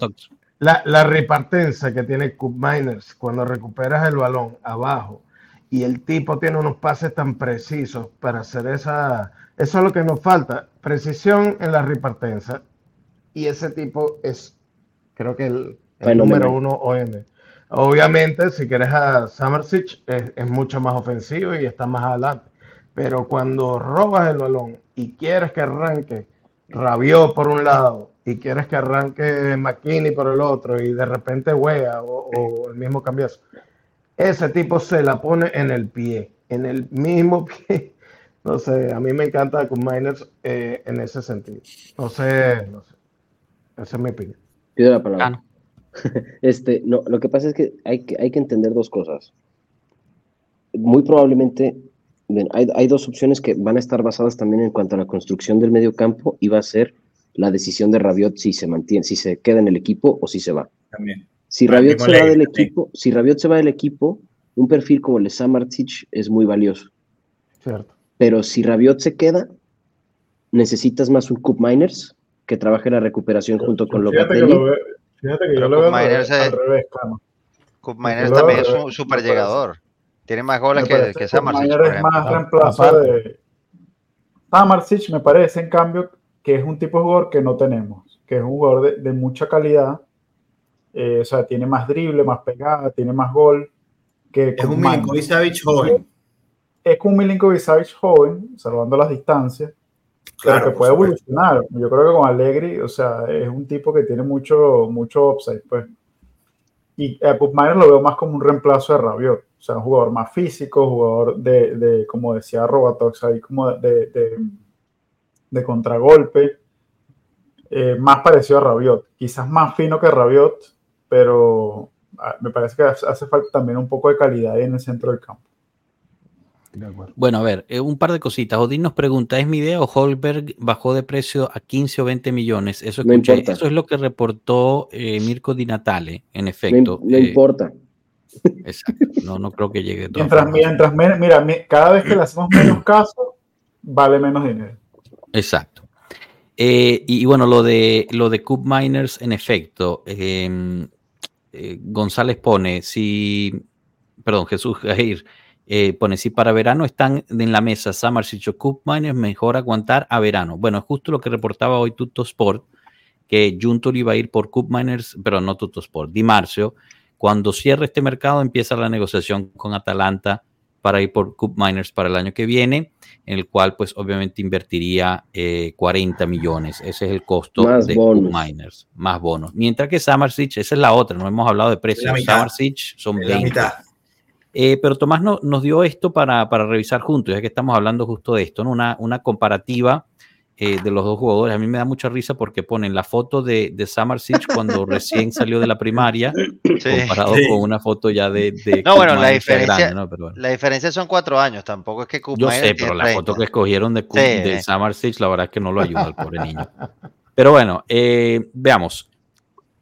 La, la repartencia que tiene Cup Miners cuando recuperas el balón abajo y el tipo tiene unos pases tan precisos para hacer esa. Eso es lo que nos falta, precisión en la repartencia. Y ese tipo es, creo que el, el número uno OM. Obviamente, si quieres a Samarsic, es, es mucho más ofensivo y está más adelante. Pero cuando robas el balón y quieres que arranque Rabiot por un lado y quieres que arranque McKinney por el otro y de repente Wea o, o el mismo cambiazo, ese tipo se la pone en el pie, en el mismo (laughs) pie. No sé, a mí me encanta con Miners eh, en ese sentido. No sé, no sé. Esa es mi opinión. Pido la palabra. Ah, no. (laughs) Este, no, lo que pasa es que hay que, hay que entender dos cosas. Muy probablemente, bien, hay, hay dos opciones que van a estar basadas también en cuanto a la construcción del medio campo y va a ser la decisión de Rabiot si se mantiene, si se queda en el equipo o si se va. También. Si Rabiot se va del también. equipo, si Rabiot se va del equipo, un perfil como el de Samartic es muy valioso. Cierto. Pero si Rabiot se queda, necesitas más un Cup Miners que trabaje la recuperación junto con Fíjate que, Locatelli. lo veo, fíjate que Pero yo lo veo Cup al Miners revés, es- al revés, Cano. Cup Miners también es un super llegador. Tiene más goles que, que Mayer por es más reemplazo de Samarsic me parece en cambio que es un tipo de jugador que no tenemos, que es un jugador de, de mucha calidad, eh, o sea, tiene más drible, más pegada, tiene más gol que Es un. Milinkovic Savic joven. Es un Milinkovic joven, salvando las distancias, pero que puede supuesto. evolucionar. Yo creo que con Allegri, o sea, es un tipo que tiene mucho, mucho upside, pues. Y a lo veo más como un reemplazo de Rabiot. O sea, un jugador más físico, jugador de, de como decía Robatox, ahí como de, de, de contragolpe. eh, más parecido a Rabiot. Quizás más fino que Rabiot, pero ah, me parece que hace hace falta también un poco de calidad ahí en el centro del campo. Bueno, a ver, eh, un par de cositas. Odín nos pregunta, ¿es mi idea o Holberg bajó de precio a 15 o 20 millones? Eso escuché. es lo que reportó eh, Mirko Di Natale, en efecto. no Eh, importa. exacto. No, no creo que llegue de todas Mientras, mientras me- mira, mi- cada vez que le hacemos menos caso, vale menos dinero. Exacto. Eh, y, y bueno, lo de lo de Cup Miners, en efecto, eh, eh, González pone, si, perdón, Jesús Jair eh, pone, si para verano están en la mesa Samarsic o Cup Miners, mejor aguantar a verano. Bueno, es justo lo que reportaba hoy Tutto Sport, que Juntor iba a ir por Cup Miners, pero no Tutto Sport, Di Marcio. Cuando cierre este mercado, empieza la negociación con Atalanta para ir por Cup Miners para el año que viene, en el cual pues obviamente invertiría eh, 40 millones. Ese es el costo Más de bonos. Cup Miners, más bonos. Mientras que Samarsic, esa es la otra, no hemos hablado de precios. Samarsic son Es la 20. mitad. Eh, pero Tomás no- nos dio esto para, para revisar juntos, ya que estamos hablando justo de esto, ¿no? una, una comparativa eh, de los dos jugadores. A mí me da mucha risa porque ponen la foto de, de cuando (laughs) recién salió de la primaria, comparado Sí. con una foto ya de. de No, bueno, la diferencia- grande, ¿no? Pero bueno. La diferencia son cuatro años, tampoco es que Koop Yo sé, pero la foto 30. que escogieron de, Sí. de Summer Siege, la verdad es que no lo ayuda al pobre niño. Pero bueno, eh, veamos.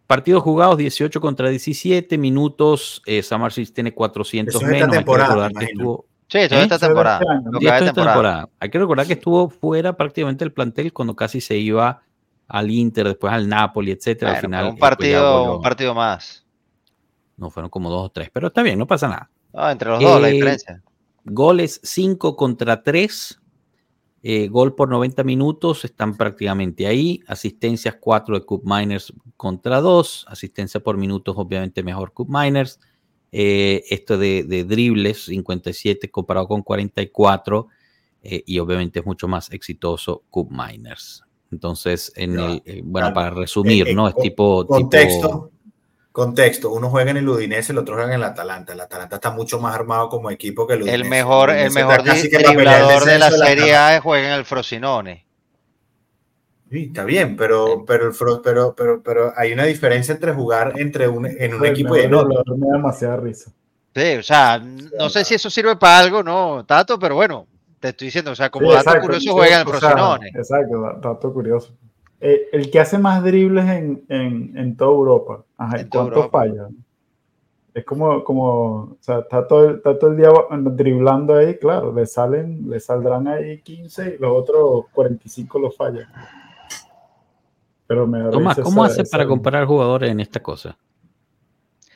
Partidos jugados 18 contra 17 minutos. Eh, Siege tiene 400 Eso es esta menos. Hay que temporada, que estuvo, Sí, toda ¿Eh? esta temporada. este Sí, temporada. temporada. Hay que recordar que estuvo fuera prácticamente el plantel cuando casi se iba al Inter, después al Napoli, etcétera. Bueno, al final, un partido, volvió. un partido más. no fueron como dos o tres, pero está bien, no pasa nada. No, entre los dos, la Eh, diferencia. Goles 5 contra 3. Gol por 90 minutos, están prácticamente ahí. Asistencias 4 de Cup Miners contra 2. Asistencia por minutos, obviamente mejor Cup Miners. Eh, esto de, de dribles, 57 comparado con 44. eh, y obviamente es mucho más exitoso Cup Miners. Entonces, en el, eh, bueno, para resumir, Eh, eh, ¿no? Es tipo, Contexto. tipo Contexto. Uno juega en el Udinese, el otro juega en el Atalanta. El Atalanta está mucho más armado como equipo que el Udinese. El mejor, el mejor driblador de la Serie. A juega en el Frosinone. Sí, está bien, pero, pero, el Fro- pero, pero, pero hay una diferencia entre jugar entre un, en un equipo y en mejor otro. Me da demasiada risa. Sí, o sea, no sé si eso sirve para algo, ¿no, Tato? Pero bueno, te estoy diciendo, o sea, como Sí, dato exacto, curioso juega en el sea, Frosinone. Exacto, da- dato curioso. Eh, el que hace más dribles en, en, en toda Europa. Ajá, En ¿Cuánto Europa. falla? Es como, como, o sea, está todo, el- está todo el día driblando ahí, claro, le salen, le saldrán ahí 15 y los otros 45 los fallan. Pero me da Tomás, ¿cómo esa- hace esa- para comparar jugadores en esta cosa?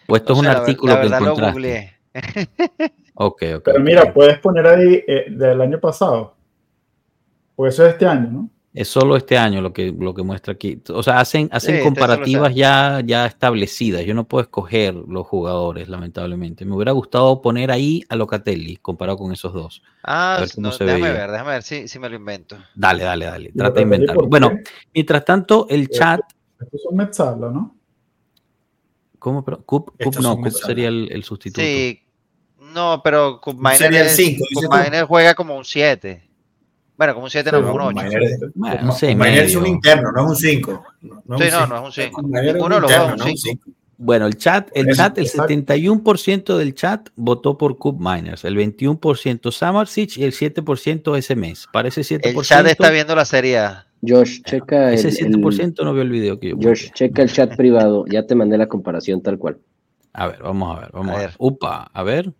¿O esto No es un sé, la artículo la que verdad lo encontraste? googleé. (laughs) Ok, ok. Pero mira, puedes poner ahí eh, del año pasado. Pues eso es este año, ¿no? Es solo este año lo que, lo que muestra aquí. O sea, hacen, hacen Sí, este comparativas ya, ya establecidas. Yo no puedo escoger los jugadores, lamentablemente. Me hubiera gustado poner ahí a Locatelli comparado con esos dos. Ah, A ver cómo no, se déjame veía. ver, déjame ver si, si me lo invento. Dale, dale, dale. ¿Y Trata de inventarlo. Bueno, mientras tanto, el chat. Estos son Metzala, ¿no? ¿Cómo? Pero, Cup, no, Cup sería el, el sustituto. Sí, no, pero Cup. Miner juega como un 7. Bueno, como un 7, no, como un Cup 8. Miner- Bueno, es un interno, no es un 5. No, Sí, no, cinco. no es un cinco. Cup Miner es Ninguno de los dos interno, es un no es cinco. cinco. Bueno, el chat, el chat, el exacto. 71% del chat votó por Cup Miners, el 21% Samarsic y el 7% ese mes. Parece 7%. El chat está viendo la Serie A. Josh, checa Ese el, 7% no vio el video que yo el- Josh, checa el chat privado. Ya te mandé la comparación tal cual. A ver, vamos a ver, vamos A a ver. ver. Upa, a ver.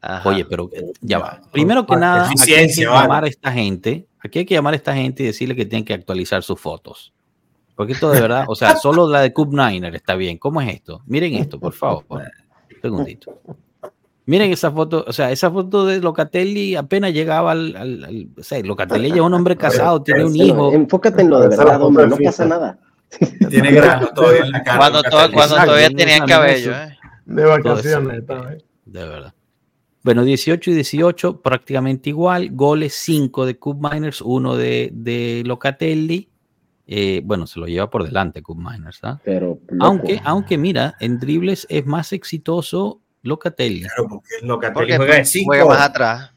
Ajá. Oye, pero eh, ya va. Primero que nada, aquí hay que llamar a esta gente. Aquí hay que llamar a esta gente y decirle que tienen que actualizar sus fotos. Porque esto de verdad, o sea, (laughs) solo la de Cup Niner está bien. ¿Cómo es esto? Miren esto, por favor. Un segundito. Miren esa foto, o sea, esa foto de Locatelli apenas llegaba al. al- al- o sea, Locatelli ya es un hombre (laughs) casado, tiene un hijo. enfócate en lo de verdad, hombre, no pasa nada. Tiene grano todavía en la cara. Cuando, todavía tenían cabello. ¿eh? De vacaciones. eso, ¿sabes? De verdad. Bueno, 18 y 18 prácticamente igual. Goles 5 de Cup Miners, 1 de, de Locatelli. Eh, bueno, se lo lleva por delante Cup Miners. ¿ah? Pero. Aunque, aunque mira, en dribles es más exitoso Locatelli. Claro, porque Locatelli Porque juega de 5. juega más atrás.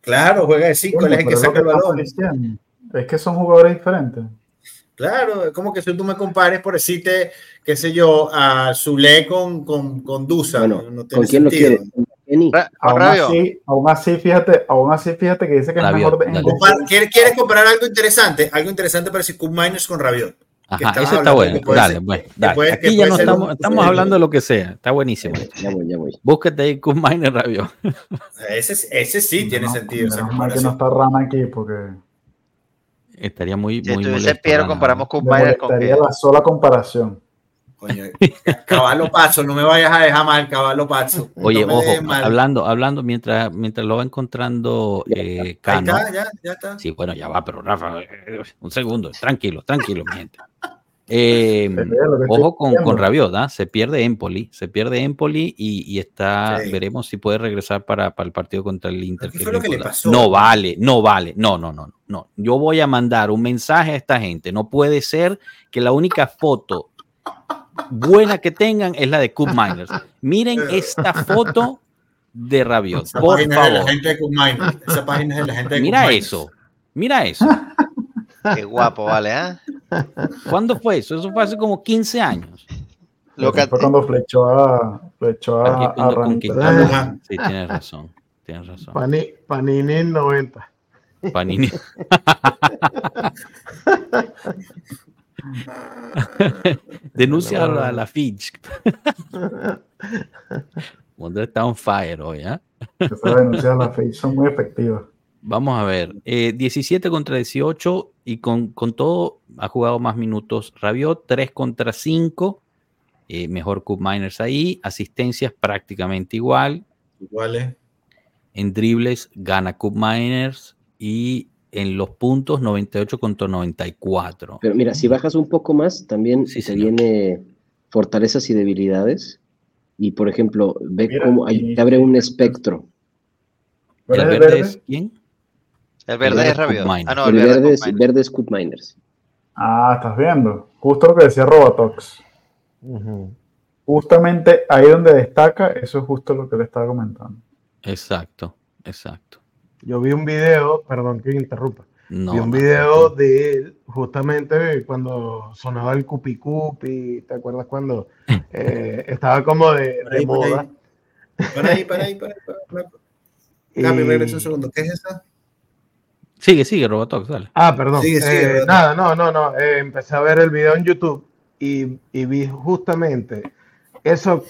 Claro, juega de 5, él es el que lo saca el balón. Es que son jugadores diferentes. Claro, es como que si tú me compares, por decirte, qué sé yo, a Zule con, con, con Dusa. Bueno, no tiene ¿con quién lo sentido. quiere? Ra- Aún Rabio, así, aún así, fíjate, aún así, fíjate que dice que es mejor en ¿Quieres, quieres comparar algo interesante? Algo interesante para decir Cup Miners con Rabiot. Ajá, ese está bueno. Dale, ser- bueno, que dale. puede- que Aquí ya no estamos, un- estamos hablando de lo que sea. Está buenísimo. Ya voy, ya voy. Búsquete ahí Cup Miners Rabiot. (laughs) Ese, ese sí tiene No, sentido. menos mal que no está Rama aquí porque Estaría muy, si muy estuviese molesto, Piero, Rana. comparamos Cup me Miner con qué. la sola comparación. Coño, Caballo Paso, no me vayas a dejar mal, Caballo Pazo. Oye, No ojo, hablando, hablando mientras, mientras lo va encontrando eh, Cano. está, ya, ya está. Sí, bueno, ya va, pero Rafa, eh, un segundo, tranquilo, tranquilo, mi gente. Eh, que ojo con, con Rabiot, ¿ah? se pierde Empoli, se pierde Empoli y, y está, Sí. veremos si puede regresar para, para el partido contra el Inter. ¿Qué que fue es lo que le importante. pasó? No vale, no vale, no, no, no, no. Yo voy a mandar un mensaje a esta gente. No puede ser que la única foto buena que tengan es la de Cup Miners. Miren esta foto de Rabiot, Esa por página es de la favor. gente de Cup Miners. Esa página es de la gente de Mira eso, mira eso. Qué guapo, vale, ¿ah? ¿Cuándo fue eso? Eso fue hace como 15 años. Lo que- fue cuando flechó a, flechó a, a conquistamos. Sí, tienes razón. Tienes razón. Pani, Panini 90. Panini. (laughs) (laughs) Denuncia a la, a la (laughs) Fitch. Mundo está on fire hoy, ¿ah? Esas denuncias de la FEI son muy efectivas. Vamos a ver. eh, 17 contra 18 y con, con todo ha jugado más minutos Rabiot. 3 contra 5. eh, mejor Cup Miners ahí. Asistencias prácticamente igual. Iguales. En dribles gana Cup Miners. Y en los puntos 98 contra 94. Pero mira, si bajas un poco más, también Sí, se señor. viene fortalezas y debilidades. Y por ejemplo, ve Mira, cómo ahí y- te abre un espectro. ¿Cuál ¿El verde verde? es quién? El verde verde es Rabiot. Ah, no, el el verde, verde es verde Miners. Ah, estás viendo. Justo lo que decía Robotox. Justamente ahí donde destaca, eso es justo lo que le estaba comentando. Exacto, exacto. Yo vi un video, perdón que interrumpa. No, vi un no, video no. de él justamente cuando sonaba el cupi cupi, ¿te acuerdas cuando (laughs) eh, estaba como de, Para de ahí, para moda? ahí. Para ahí, para ahí, para ahí. Para ahí. Y- Gaby, regresa un segundo. ¿Qué es esa? Sigue, sigue, Robotox, dale. Ah, perdón. Sigue, sigue, Eh, nada, no, no, no. eh, empecé a ver el video en YouTube y, y vi justamente eso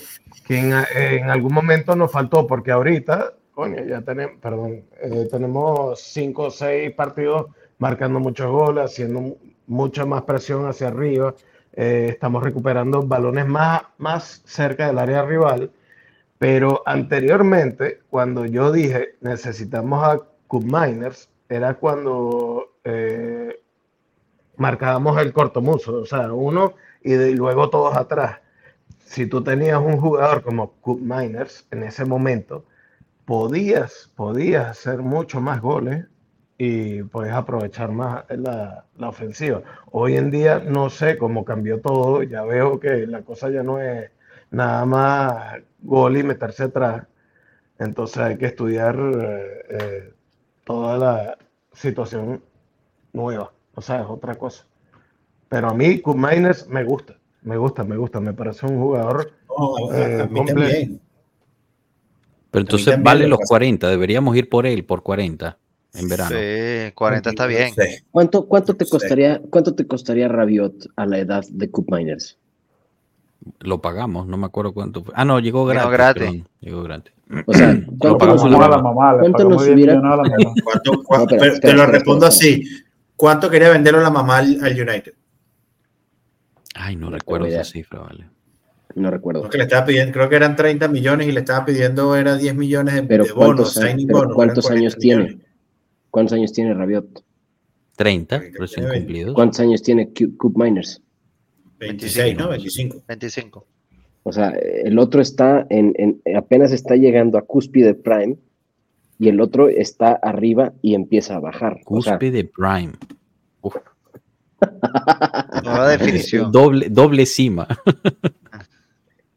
que en, en algún momento nos faltó, porque ahorita, coño, ya tenemos, perdón, eh, tenemos cinco o seis partidos marcando muchos goles, haciendo mu- mucha más presión hacia arriba. eh, estamos recuperando balones más, más cerca del área rival. Pero anteriormente, cuando yo dije necesitamos a Cup Miners, era cuando eh, marcábamos el cortomuso, o sea, uno y, de- y luego todos atrás. Si tú tenías un jugador como Cup Miners en ese momento, podías, podías hacer mucho más goles y puedes aprovechar más la, la ofensiva. Hoy en día no sé cómo cambió todo, ya veo que la cosa ya no es nada más gol y meterse atrás. Entonces hay que estudiar eh, eh, toda la situación nueva. O sea, es otra cosa. Pero a mí, Miners me gusta, me gusta, me gusta. Me parece un jugador. Eh, completo. Pero entonces vale lo los pasa. 40, deberíamos ir por él, por 40 en verano. Sí, 40 está bien. ¿Cuánto, cuánto, te costaría, ¿Cuánto te costaría Rabiot a la edad de Cup Miners? Lo pagamos, no me acuerdo cuánto fue. Ah, no, llegó Llegó gratis. perdón, llegó gratis. O sea, (clears throat) Lo ¿cuánto pagamos nos a la Pagamos a la hubiera- mamá, ¿Cuánto nos 10 hubiera- millones a la mamá. (laughs) ¿Cuánto, cua- No, espera, pero espera, te lo espera, respondo espera. así. ¿Cuánto quería venderlo la mamá al, al United? Ay, no No recuerdo esa idea. cifra, vale. No recuerdo. Creo que le estaba pidiendo, creo que eran 30 millones y le estaba pidiendo era 10 millones de, Pero de bonos, ¿cuántos, a- signing pero bonos, ¿cuántos años 40 tiene? millones. ¿Cuántos años tiene Rabiot? 30, Porque recién cumplidos. ¿Cuántos años tiene Cu- Cup Miners? 26, ¿no? 25. 25. O sea, el otro está en, en- apenas está llegando a cúspide prime y el otro está arriba y empieza a bajar. O sea, Cúspide Prime. Uf, (laughs) Nueva definición. doble, doble cima. (laughs)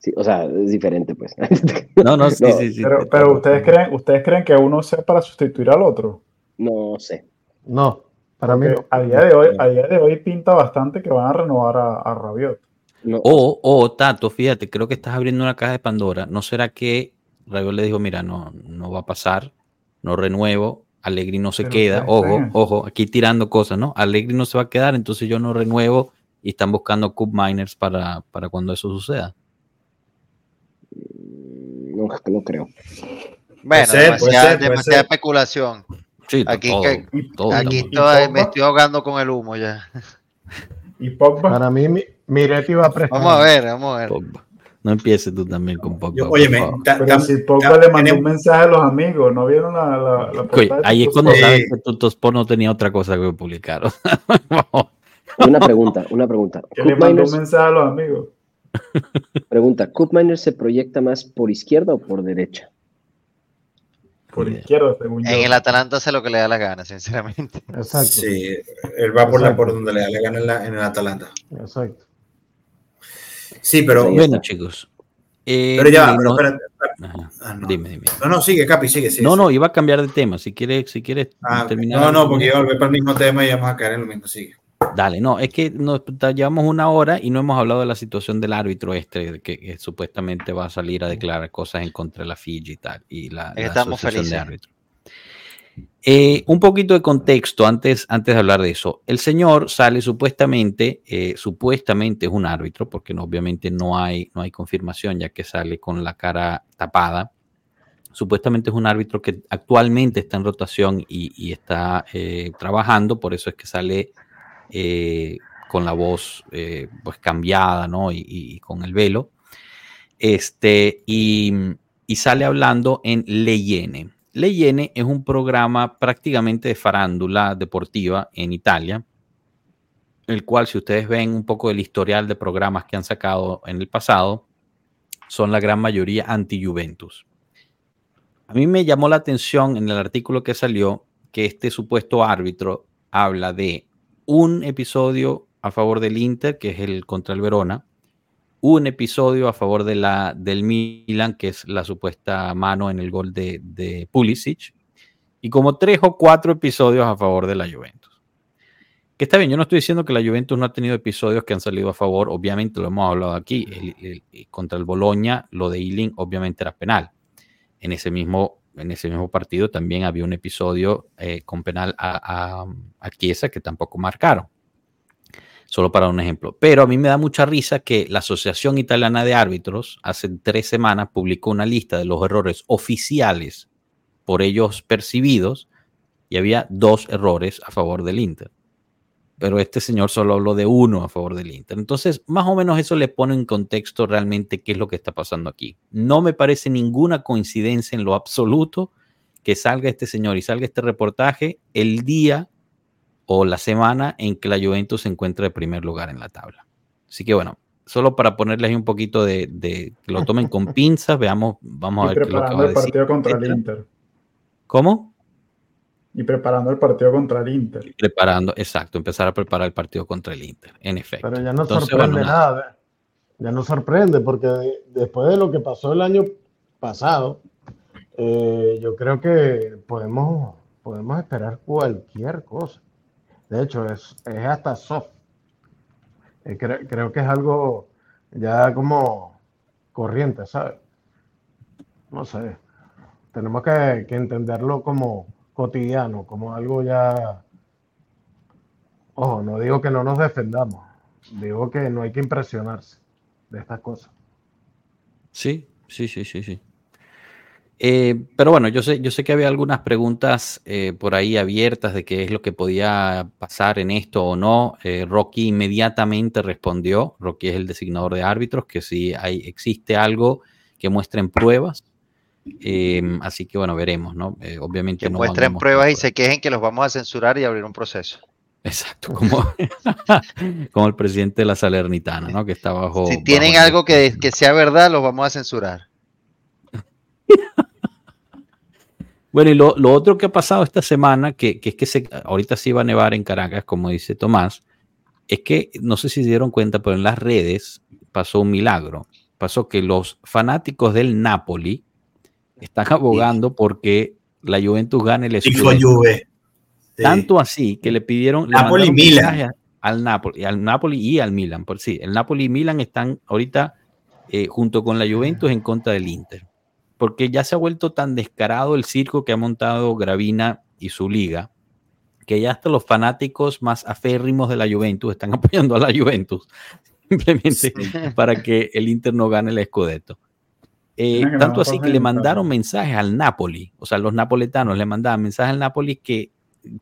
sí, o sea, es diferente, pues. (laughs) No, no, sí, No, sí, sí. Pero, pero ustedes creen, ustedes creen que uno sea para sustituir al otro. No sé. No, para mí no. a día de hoy, a día de hoy pinta bastante que van a renovar a, a Rabiot. No, O, o, Tato, fíjate, creo que estás abriendo una caja de Pandora. ¿No será que Rabiot le dijo, mira, no, no va a pasar, no renuevo, Allegri no se Pero queda, ojo, ojo, aquí tirando cosas, ¿no? Allegri no se va a quedar, entonces yo no renuevo y están buscando Cup Miners para, para cuando eso suceda. No, no creo. Bueno, ser, demasiada, ser, especulación. Sí, Aquí todo, que- todo Aquí estoy- me estoy ahogando con el humo ya. Y Pogba, Para mí, mi- Miretti va a prestar. Vamos a ver, vamos a ver. Pogba. No empieces tú también con Pogba. Yo, óyeme, favor. ta- pero si Pogba le mandó un mensaje a los amigos, ¿no vieron la, la, Oye, ahí es cuando sabes que tu Tosport no tenía otra cosa que publicar. (laughs) Una pregunta, una pregunta. Le mandó un mensaje a los amigos. Pregunta, ¿Cup Miners se proyecta más por izquierda o por derecha? Por idea. izquierda, según yo. En el Atalanta hace lo que le da la gana, sinceramente. Exacto, Sí, él va por, la, por donde le da la gana en, la- en el Atalanta. exacto. Sí, pero, bueno, chicos. eh, pero ya, no- pero espérate. Ah, no. Dime, dime. No, no, sigue, Capi, sigue, sigue. No, no, iba a cambiar de tema. Si quieres, si quieres Ah, terminar. no, no, porque iba a volver para el mismo tema y vamos a caer en lo mismo. Sigue. Dale, no, es que nos llevamos una hora y no hemos hablado de la situación del árbitro este que, que supuestamente va a salir a declarar cosas en contra de la Fiji y tal, y la, la Estamos asociación de felices. árbitros. Eh, un poquito de contexto antes, antes de hablar de eso. El señor sale supuestamente, eh, supuestamente es un árbitro, porque no- obviamente no hay, no hay confirmación, ya que sale con la cara tapada. Supuestamente es un árbitro que actualmente está en rotación y, y está eh, trabajando, por eso es que sale eh, con la voz eh, pues cambiada, ¿no? Y, con el velo. Este, y, y sale hablando en Leyene. Leyene es un programa prácticamente de farándula deportiva en Italia, el cual si ustedes ven un poco del historial de programas que han sacado en el pasado, son la gran mayoría anti-Juventus. A mí me llamó la atención en el artículo que salió que este supuesto árbitro habla de un episodio a favor del Inter, que es el contra el Verona, un episodio a favor de la, del Milan, que es la supuesta mano en el gol de, Pulisic, y como tres o cuatro episodios a favor de la Juventus. Que está bien, yo no estoy diciendo que la Juventus no ha tenido episodios que han salido a favor, obviamente lo hemos hablado aquí, el- contra el Bologna, lo de Ealing obviamente era penal. En ese mismo, en ese mismo partido también había un episodio eh, con penal a, a, a Chiesa que tampoco marcaron solo para un ejemplo. Pero a mí me da mucha risa que la Asociación Italiana de Árbitros hace tres semanas publicó una lista de los errores oficiales por ellos percibidos y había dos errores a favor del Inter. Pero este señor solo habló de uno a favor del Inter. Entonces, más o menos eso le pone en contexto realmente qué es lo que está pasando aquí. No me parece ninguna coincidencia en lo absoluto que salga este señor y salga este reportaje el día o la semana en que la Juventus se encuentra de primer lugar en la tabla. Así que bueno, solo para ponerles un poquito de, de que lo tomen con (laughs) pinzas, veamos, vamos a ver qué es lo que va a decir. contra el. Inter. ¿Cómo? Y preparando el partido contra el Inter. Preparando, exacto, empezar a preparar el partido contra el Inter, en efecto. Pero ya no Entonces, sorprende bueno, nada. Ya no sorprende, porque de- después de lo que pasó el año pasado, eh, yo creo que podemos, podemos esperar cualquier cosa. De hecho, es, es hasta soft. Eh, cre- creo que es algo ya como corriente, ¿sabes? No sé. Tenemos que, que entenderlo como cotidiano, como algo ya... Ojo, no digo que no nos defendamos, digo que no hay que impresionarse de estas cosas. Sí, sí, sí, sí, sí. Eh, pero bueno, yo sé, yo sé que había algunas preguntas eh, por ahí abiertas de qué es lo que podía pasar en esto o no. Eh, Rocky inmediatamente respondió, Rocky es el designador de árbitros, que si hay, existe algo que muestren pruebas. Eh, así que bueno, veremos, ¿no? Eh, obviamente Que no muestren pruebas y se quejen que los vamos a censurar y abrir un proceso. Exacto, como, (laughs) como el presidente de la Salernitana, ¿no? Que está bajo. Si tienen bajo- algo que, que sea verdad, los vamos a censurar. (laughs) Bueno, y lo, lo otro que ha pasado esta semana, que, que es que se, ahorita sí va a nevar en Caracas, como dice Tomás, es que no sé si se dieron cuenta, pero en las redes pasó un milagro. Pasó que los fanáticos del Napoli están abogando porque la Juventus gane el. Juve. Sí. Tanto así que le pidieron Napoli, Milan. al Napoli, al Napoli y al Milan. Por sí, el Napoli y Milan están ahorita eh, junto con la Juventus en contra del Inter. Porque ya se ha vuelto tan descarado el circo que ha montado Gravina y su liga, que ya hasta los fanáticos más aférrimos de la Juventus están (laughs) apoyando a la Juventus, simplemente Sí. para que el Inter no gane el Scudetto. Eh, tanto así que le mandaron mensajes al Napoli, o sea, los napoletanos le mandaban mensajes al Napoli que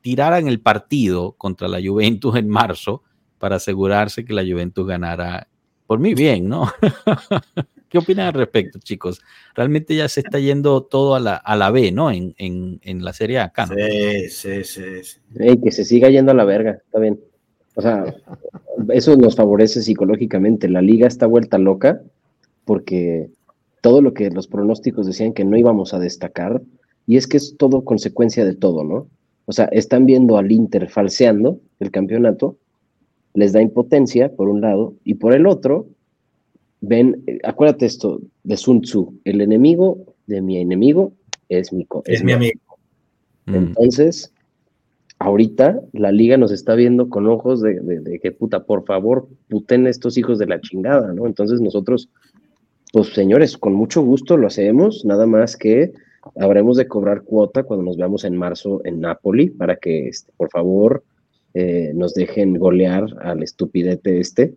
tiraran el partido contra la Juventus en marzo para asegurarse que la Juventus ganara por mi bien, ¿no? (laughs) ¿Qué opinan al respecto, chicos? Realmente ya se está yendo todo a la, a la B, ¿no? En, en, en la Serie A acá, ¿no? Sí, sí, sí, sí. Ey, que se siga yendo a la verga, está bien. O sea, eso nos favorece psicológicamente. La liga está vuelta loca porque todo lo que los pronósticos decían que no íbamos a destacar, y es que es todo consecuencia de todo, ¿no? O sea, están viendo al Inter falseando el campeonato, les da impotencia por un lado, y por el otro, ven, eh, acuérdate esto de Sun Tzu, el enemigo de mi enemigo es mi, co- Es mi amigo. Mm. Entonces, ahorita la liga nos está viendo con ojos de, de- de que puta, por favor, puten estos hijos de la chingada, ¿no? Entonces nosotros, pues señores, con mucho gusto lo hacemos, nada más que habremos de cobrar cuota cuando nos veamos en marzo en Napoli para que, este, por favor, eh, nos dejen golear al estupidete este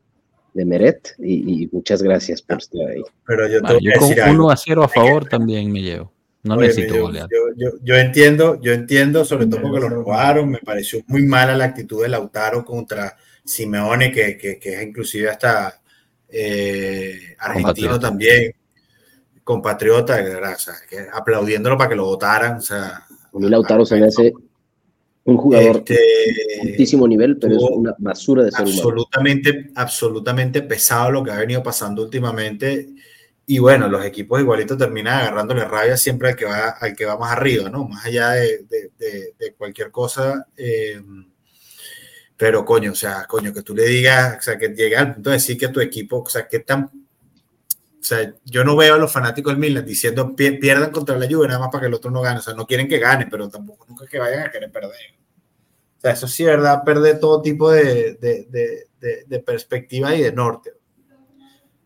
de Meret y, y muchas gracias por estar ahí. Pero yo Vale, yo a con decir algo. 1 a 0 a favor también me llevo. No necesito yo, golear. yo- yo- yo entiendo, yo entiendo, sobre todo porque lo robaron, me pareció muy mala la actitud de Lautaro contra Simeone, que, que- que es inclusive hasta eh, argentino Compatriota. también, compatriota, de verdad, o sea, que aplaudiéndolo para que lo votaran, o sea, A mí Lautaro se me hace un jugador este, de altísimo nivel, pero es una basura de ser humano. absolutamente, absolutamente pesado lo que ha venido pasando últimamente. Y bueno, los equipos igualitos terminan agarrándole rabia siempre al que va, al que va más arriba, ¿no? Más allá de, de- de- de cualquier cosa. eh, pero coño, o sea, coño, que tú le digas, o sea, que llegue al punto de decir que tu equipo, o sea, que tan. O sea, yo no veo a los fanáticos del Milan diciendo "Pier- pierdan contra la Juve nada más para que el otro no gane. O sea, no quieren que gane, pero tampoco nunca que vayan a querer perder. O sea, eso sí, verdad, perder todo tipo de, de, de, de- de perspectiva y de norte.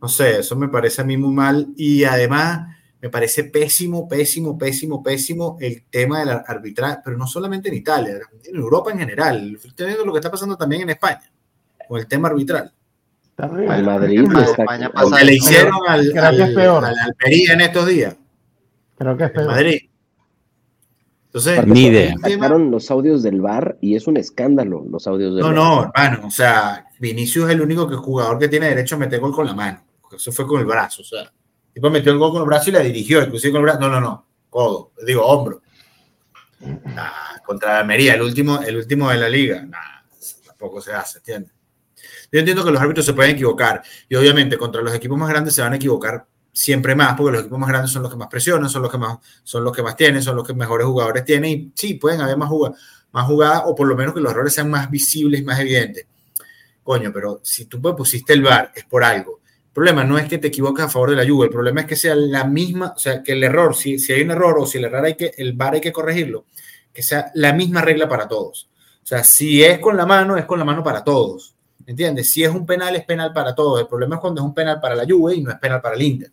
No sé, eso me parece a mí muy mal y además me parece pésimo, pésimo, pésimo, pésimo el tema del arbitraje, pero no solamente en Italia, en Europa en general. Estoy viendo lo que está pasando también en España con el tema arbitral. Al Madrid España pasa al- Lo que le hicieron al, Creo que es al- peor. al Almería en estos días, Creo que es en peor. Madrid. Entonces, Ni idea. Sacaron los audios del bar y es un escándalo los audios del No, VAR. no, hermano, o sea, Vinicius es el único que jugador que tiene derecho a meter gol con la mano. Eso fue con el brazo, o sea, tipo metió el gol con el brazo y la dirigió, inclusive con el brazo. No, no, no, codo, digo hombro. Nah, contra la Almería, el último, el último de la liga. Nah, tampoco se hace, ¿entiendes? Yo entiendo que los árbitros se pueden equivocar y obviamente contra los equipos más grandes se van a equivocar siempre más porque los equipos más grandes son los que más presionan, son los que más, son los que más tienen, son los que mejores jugadores tienen y sí, pueden haber más jugadas más jugadas o por lo menos que los errores sean más visibles más evidentes. Coño, pero si tú pues, pusiste el VAR es por algo. El problema no es que te equivoques a favor de la Juve, el problema es que sea la misma, o sea, que el error, si, si hay un error o si el error hay que, el VAR hay que corregirlo, que sea la misma regla para todos. O sea, si es con la mano, es con la mano para todos. ¿Entiendes? Si es un penal, es penal para todos. El problema es cuando es un penal para la Juve y no es penal para el Inter.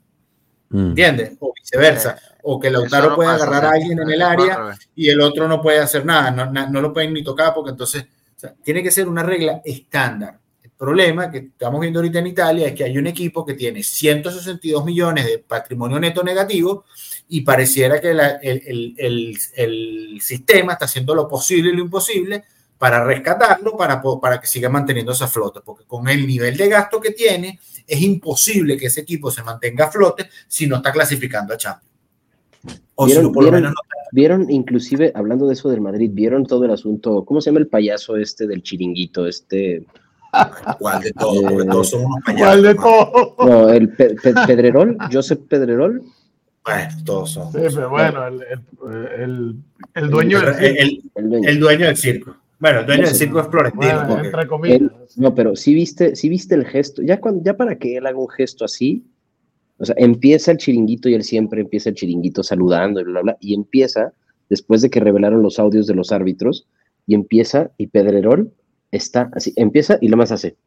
Mm. ¿Entiendes? O viceversa. O que Lautaro no puede pasa, agarrar a alguien en el área y el otro no puede hacer nada, no, no lo pueden ni tocar porque entonces o sea, tiene que ser una regla estándar. Problema que estamos viendo ahorita en Italia es que hay un equipo que tiene 162 millones de patrimonio neto negativo y pareciera que la- el, el- el- el sistema está haciendo lo posible y lo imposible para rescatarlo, para, para que siga manteniendo esa flota, porque con el nivel de gasto que tiene, es imposible que ese equipo se mantenga a flote si no está clasificando a Champions. O si ¿Vieron- no, por lo menos no Vieron, inclusive, hablando de eso del Madrid, vieron todo el asunto, ¿cómo se llama el payaso este del chiringuito? Este, ¿Cuál de todos? Porque Eh, todos son unos payasos. ¿Cuál de ¿no? todo? no, el Pe- Pe- Pedrerol, Josep Pedrerol, Bueno, todos son. Sí, pero bueno, el, el, el, dueño del el, circo. el- el dueño. el dueño del circo. Bueno, el dueño del circo es Florentino. Bueno, porque- entre comillas. No, pero sí viste, sí viste el gesto, ya, cuando, ya para que él haga un gesto así, o sea, empieza el chiringuito y él siempre empieza el chiringuito saludando y bla, bla, bla, y empieza, después de que revelaron los audios de los árbitros, y empieza, y Pedrerol está así, empieza y lo más hace.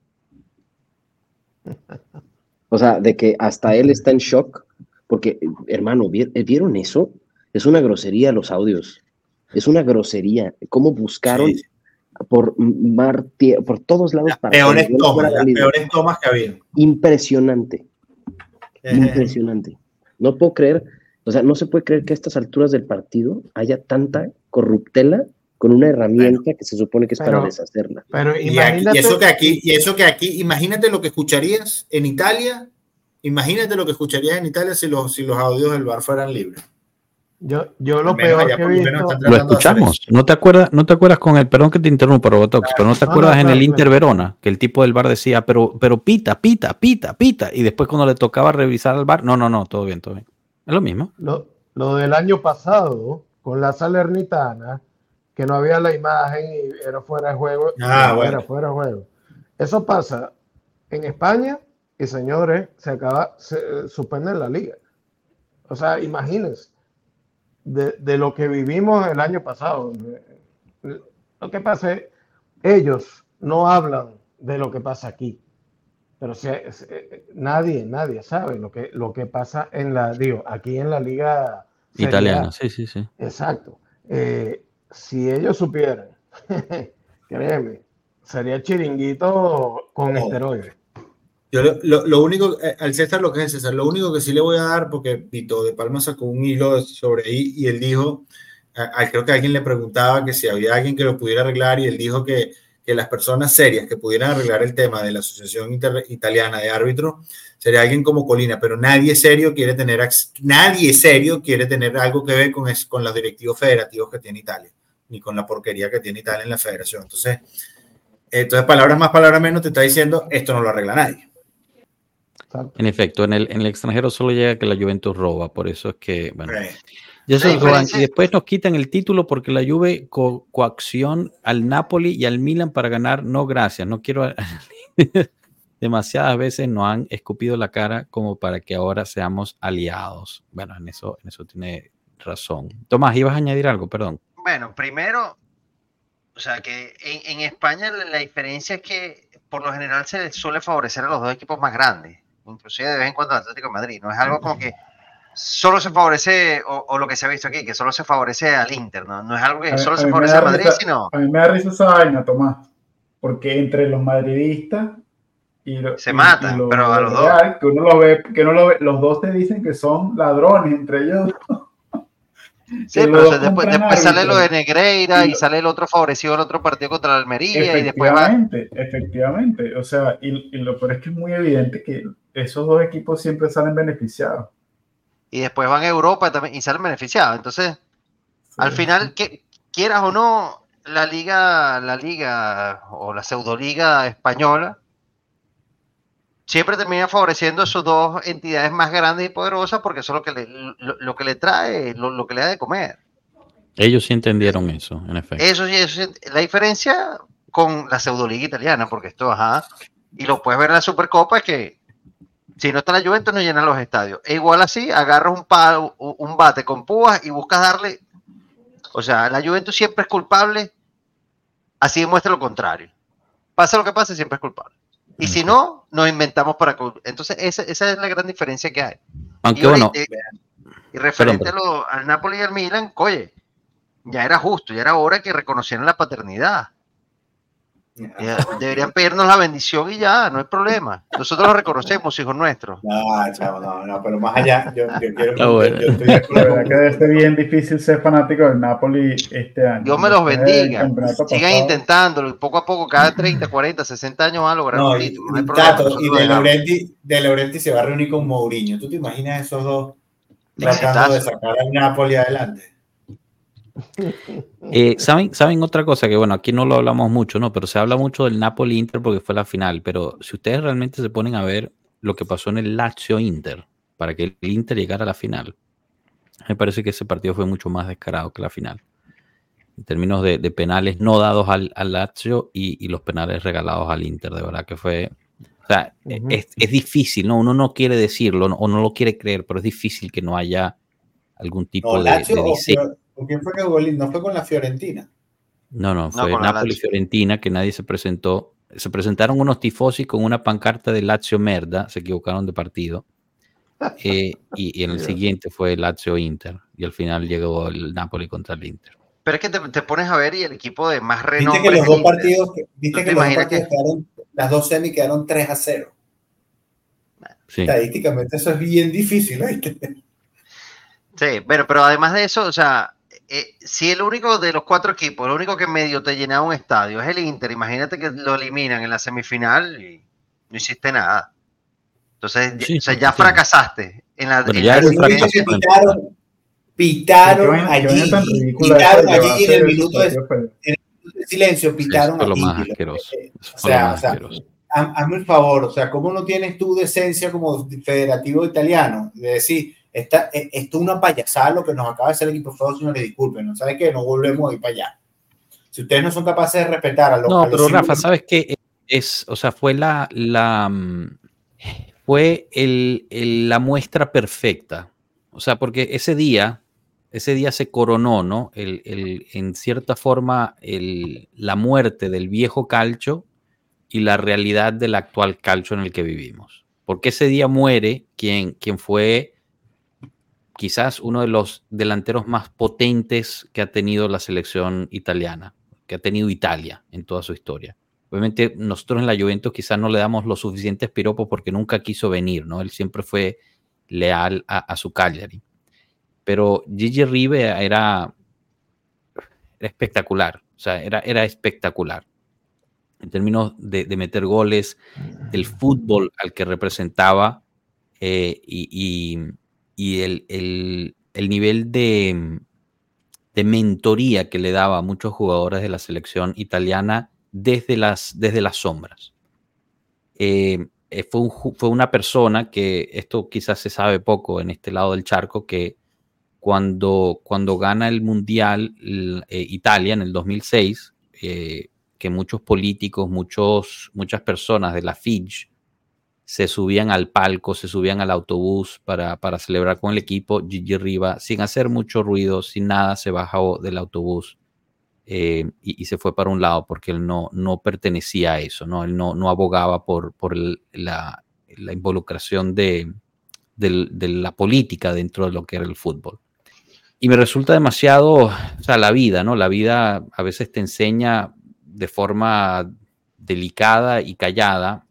O sea, de que hasta él está en shock, porque, hermano, ¿vier- ¿vieron eso? Es una grosería los audios. Es una grosería. ¿Cómo buscaron Sí, por mar, tie- por todos lados Las para peores tomas, las peores tomas que había. Impresionante, Eh, impresionante. No puedo creer, o sea, no se puede creer que a estas alturas del partido haya tanta corruptela con una herramienta que se supone que es para Pero- deshacerla. Pero y, aquí- imagínate. y eso que aquí, y eso que aquí, imagínate lo que escucharías en Italia, imagínate lo que escucharías en Italia si los, si los audios del bar fueran libres. Yo, yo lo menos peor allá que he visto. Lo escuchamos. ¿No te acuerdas, no te acuerdas con el, perdón que te interrumpa, Robotox, pero no te No, acuerdas no, en claro, el Inter claro. Verona, que el tipo del bar decía, pero, pero pita, pita, pita, pita, y después cuando le tocaba revisar al bar, no, no, no, todo bien, todo bien. Es lo mismo. Lo, lo del año pasado con la Salernitana, que no había la imagen y era fuera de juego. Ah, era bueno. fuera de juego. Eso pasa en España y señores, se acaba, se eh, suspende la liga. O sea, imagínense, de, de lo que vivimos el año pasado. Lo que pasa es, ellos no hablan de lo que pasa aquí. Pero si, nadie, nadie sabe lo que, lo que pasa en la, digo, aquí en la liga italiana. Sí, sí, sí. Exacto. Eh, si ellos supieran, (laughs) créeme, sería chiringuito con esteroides. Yo lo, lo, único, eh, al César lo que es César, lo único que sí le voy a dar, porque Vito de Palma sacó un hilo sobre ahí y él dijo, creo que alguien le preguntaba que si había alguien que lo pudiera arreglar y él dijo que, que las personas serias que pudieran arreglar el tema de la Asociación Italiana de Árbitros sería alguien como Colina, pero nadie serio quiere tener, nadie serio quiere tener algo que ver con, con los directivos federativos que tiene Italia, ni con la porquería que tiene Italia en la federación. Entonces, entonces palabras más, palabras menos, te está diciendo, esto no lo arregla nadie. En efecto, en el, en el extranjero solo llega que la Juventus roba, por eso es que, bueno. Y, eso y después nos quitan el título porque la Juve coacción al Napoli y al Milan para ganar. No, gracias, no quiero. (laughs) Demasiadas veces nos han escupido la cara como para que ahora seamos aliados. Bueno, en eso, en eso tiene razón. Tomás, ibas a añadir algo, perdón. Bueno, primero, o sea que en, en España la diferencia es que por lo general se les suele favorecer a los dos equipos más grandes inclusive de vez en cuando Atlético de Madrid. No es algo como que solo se favorece, o, lo que se ha visto aquí, que solo se favorece al Inter, ¿no? No es algo que solo se favorece a Madrid, sino... A mí me da risa esa vaina, Tomás, porque entre los madridistas y los... Se matan, pero a los dos... Que uno lo ve, que uno lo ve, los dos te dicen que son ladrones entre ellos. (laughs) Sí, pero después, después sale lo de Negreira y, sale el otro favorecido el otro partido contra la Almería y después va... Efectivamente, o sea, y, y, lo peor es que es muy evidente que esos dos equipos siempre salen beneficiados. Y después van a Europa también y salen beneficiados. Entonces, al final, que, quieras o no, la liga, la liga o la pseudoliga española siempre termina favoreciendo a sus dos entidades más grandes y poderosas porque eso es lo que le, lo, que le trae, lo, que le da de comer. Ellos sí entendieron eso, en efecto. Eso sí, eso la diferencia con la pseudoliga italiana, porque esto, ajá, y lo puedes ver en la Supercopa, es que si no está la Juventus, no llenan los estadios. E igual así, agarras un, palo, un bate con púas y buscas darle. O sea, la Juventus siempre es culpable, así demuestra lo contrario. Pasa lo que pase, siempre es culpable. Y si no, nos inventamos para. Entonces, esa, esa es la gran diferencia que hay. Aunque bueno. Y, referente al Napoli y al Milan, oye, ya era justo, ya era hora que reconocieran la paternidad. Deberían pedirnos la bendición y ya, no hay problema. Nosotros lo reconocemos, hijos nuestros. No, chavo, no, no, pero más allá, yo, yo quiero. Yo, yo estoy de acuerdo. que debe ser bien difícil ser fanático del Napoli este año. Dios me los bendiga. Sigan intentándolo y poco a poco, cada 30, 40, 60 años van a lograr no, un título. No hay problema, y de Laurenti, de Laurenti se va a reunir con Mourinho. ¿Tú te imaginas esos dos tratando de sacar al Napoli adelante? Eh, ¿saben, ¿Saben otra cosa? Que bueno, aquí no lo hablamos mucho, ¿no? Pero se habla mucho del Napoli-Inter porque fue la final. Pero si ustedes realmente se ponen a ver lo que pasó en el Lazio-Inter para que el Inter llegara a la final, me parece que ese partido fue mucho más descarado que la final. En términos de, penales no dados al, Lazio y, los penales regalados al Inter, de verdad que fue... O sea, es, difícil, ¿no? Uno no quiere decirlo o no lo quiere creer, pero es difícil que no haya algún tipo de, de diseño ¿Con quién fue que jugó ¿No fue con la Fiorentina? No, no, fue Napoli-Fiorentina que nadie se presentó. Se presentaron unos tifosi con una pancarta de Lazio Merda, se equivocaron de partido. (laughs) Eh, y, en el siguiente fue Lazio-Inter. Y al final llegó el Napoli contra el Inter. Pero es que te, pones a ver y el equipo de más renombre. Viste que los dos partidos, viste que los dos partidos quedaron, las dos semi quedaron 3 a 0. Estadísticamente eso es bien difícil, ¿viste? Sí, pero, pero además de eso, o sea, eh, si el único de los cuatro equipos, el único que medio te llena un estadio es el Inter, imagínate que lo eliminan en la semifinal y no hiciste nada. Entonces, ya, fracasaste en la, pitaron, pitaron allí, pitaron allí en el minuto de, silencio, pitaron lo más asqueroso. o sea, hazme el favor, o sea, ¿cómo no tienes tu decencia como federativo italiano de decir esta, e, esto es una payasada lo que nos acaba de hacer el equipo feo, señores, disculpen, ¿no sabe qué? No volvemos a ir para allá. Si ustedes no son capaces de respetar a los... No, pero Rafa, ¿sabes qué? Es, o sea, fue la, la mm, fue el, la muestra perfecta O sea, porque ese día, ese día se coronó, ¿no? El, el- en cierta forma, el- la muerte del viejo calcho y la realidad del actual calcho en el que vivimos. Porque ese día muere quien, quien fue quizás uno de los delanteros más potentes que ha tenido la selección italiana, que ha tenido Italia en toda su historia. Obviamente nosotros en la Juventus quizás no le damos los suficientes piropos porque nunca quiso venir, ¿no? Él siempre fue leal a, su Cagliari. Pero Gigi Rive era, espectacular, o sea, era, espectacular en términos de, meter goles, del fútbol al que representaba eh, y- y el, el- el nivel de, de mentoría que le daba a muchos jugadores de la selección italiana desde las, desde las sombras. Eh, eh, fue, fue una persona que, esto quizás se sabe poco en este lado del charco, que cuando, cuando gana el Mundial eh, Italia en el 2006, eh, que muchos políticos, muchos, muchas personas de la FIGE se subían al palco, se subían al autobús para, para celebrar con el equipo. Gigi Riva, sin hacer mucho ruido, sin nada, se bajó del autobús eh, y, se fue para un lado porque él no, no pertenecía a eso, ¿no? Él no, no abogaba por, por la, la involucración de, de la política dentro de lo que era el fútbol. Y me resulta demasiado, o sea, la vida, ¿no? La vida a veces te enseña de forma delicada y callada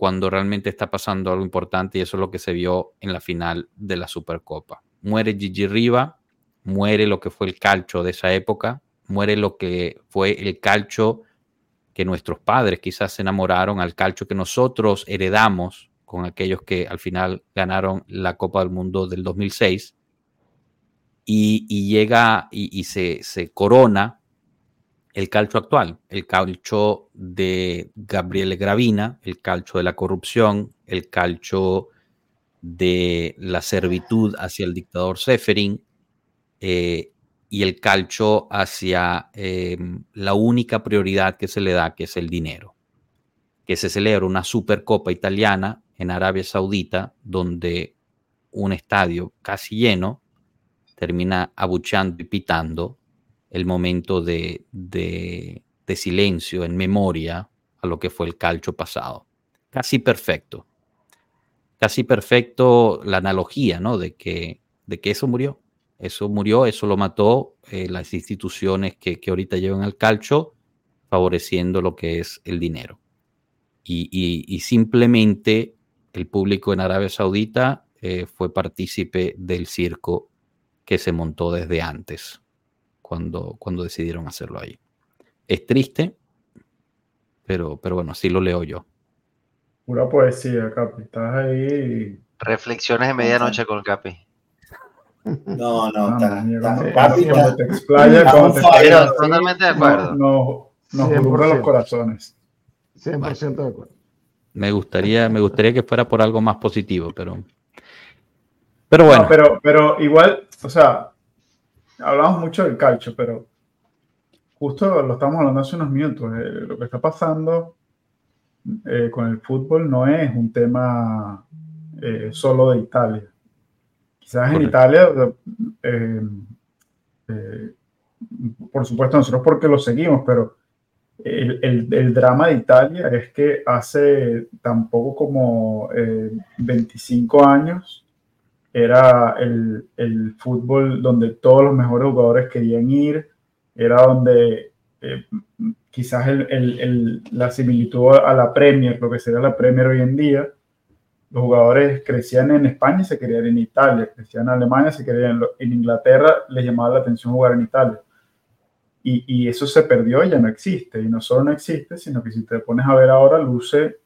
cuando realmente está pasando algo importante y eso es lo que se vio en la final de la Supercopa. Muere Gigi Riva, muere lo que fue el calcho de esa época, muere lo que fue el calcho que nuestros padres quizás se enamoraron, al calcho que nosotros heredamos con aquellos que al final ganaron la Copa del Mundo del 2006 y, y llega y, y se, se corona el calcio actual, el calcio de Gabriele Gravina, el calcio de la corrupción, el calcio de la servitud hacia el dictador Seferin eh, y el calcio hacia eh, la única prioridad que se le da, que es el dinero. Que se celebra una supercopa italiana en Arabia Saudita, donde un estadio casi lleno termina abucheando y pitando el momento de, de, silencio en memoria a lo que fue el calcio pasado. Casi perfecto. Casi perfecto la analogía, ¿no? De que, de que eso murió. Eso murió, eso lo mató eh, las instituciones que, que, ahorita llevan al calcio, favoreciendo lo que es el dinero. Y, y, y simplemente el público en Arabia Saudita eh, fue partícipe del circo que se montó desde antes cuando, cuando decidieron hacerlo ahí. Es triste, pero, pero bueno, así lo leo yo. Pura poesía, Capi. Estás ahí. Reflexiones de medianoche con Capi. No, no, Ah, está, Capi cuando te cuando Pero totalmente de no- acuerdo. no- nos 100%. alumbra los corazones. 100% de acuerdo. Me gustaría, me gustaría que fuera por algo más positivo, pero. Pero bueno, No, pero, pero igual, o sea, hablamos mucho del calcio, pero justo lo estamos hablando hace unos minutos. eh, lo que está pasando eh, con el fútbol no es un tema eh, solo de Italia. Quizás en. Italia, eh, eh, por supuesto, nosotros porque lo seguimos, pero el, el- el drama de Italia es que hace tampoco como eh, 25 años era el, el fútbol donde todos los mejores jugadores querían ir, era donde eh, quizás el- el- la similitud a la Premier, lo que sería la Premier hoy en día, los jugadores crecían en España y se querían en Italia, crecían en Alemania, se querían en Inglaterra, les llamaba la atención jugar en Italia. Y, y eso se perdió y ya no existe. Y no solo no existe, sino que si te pones a ver ahora, luce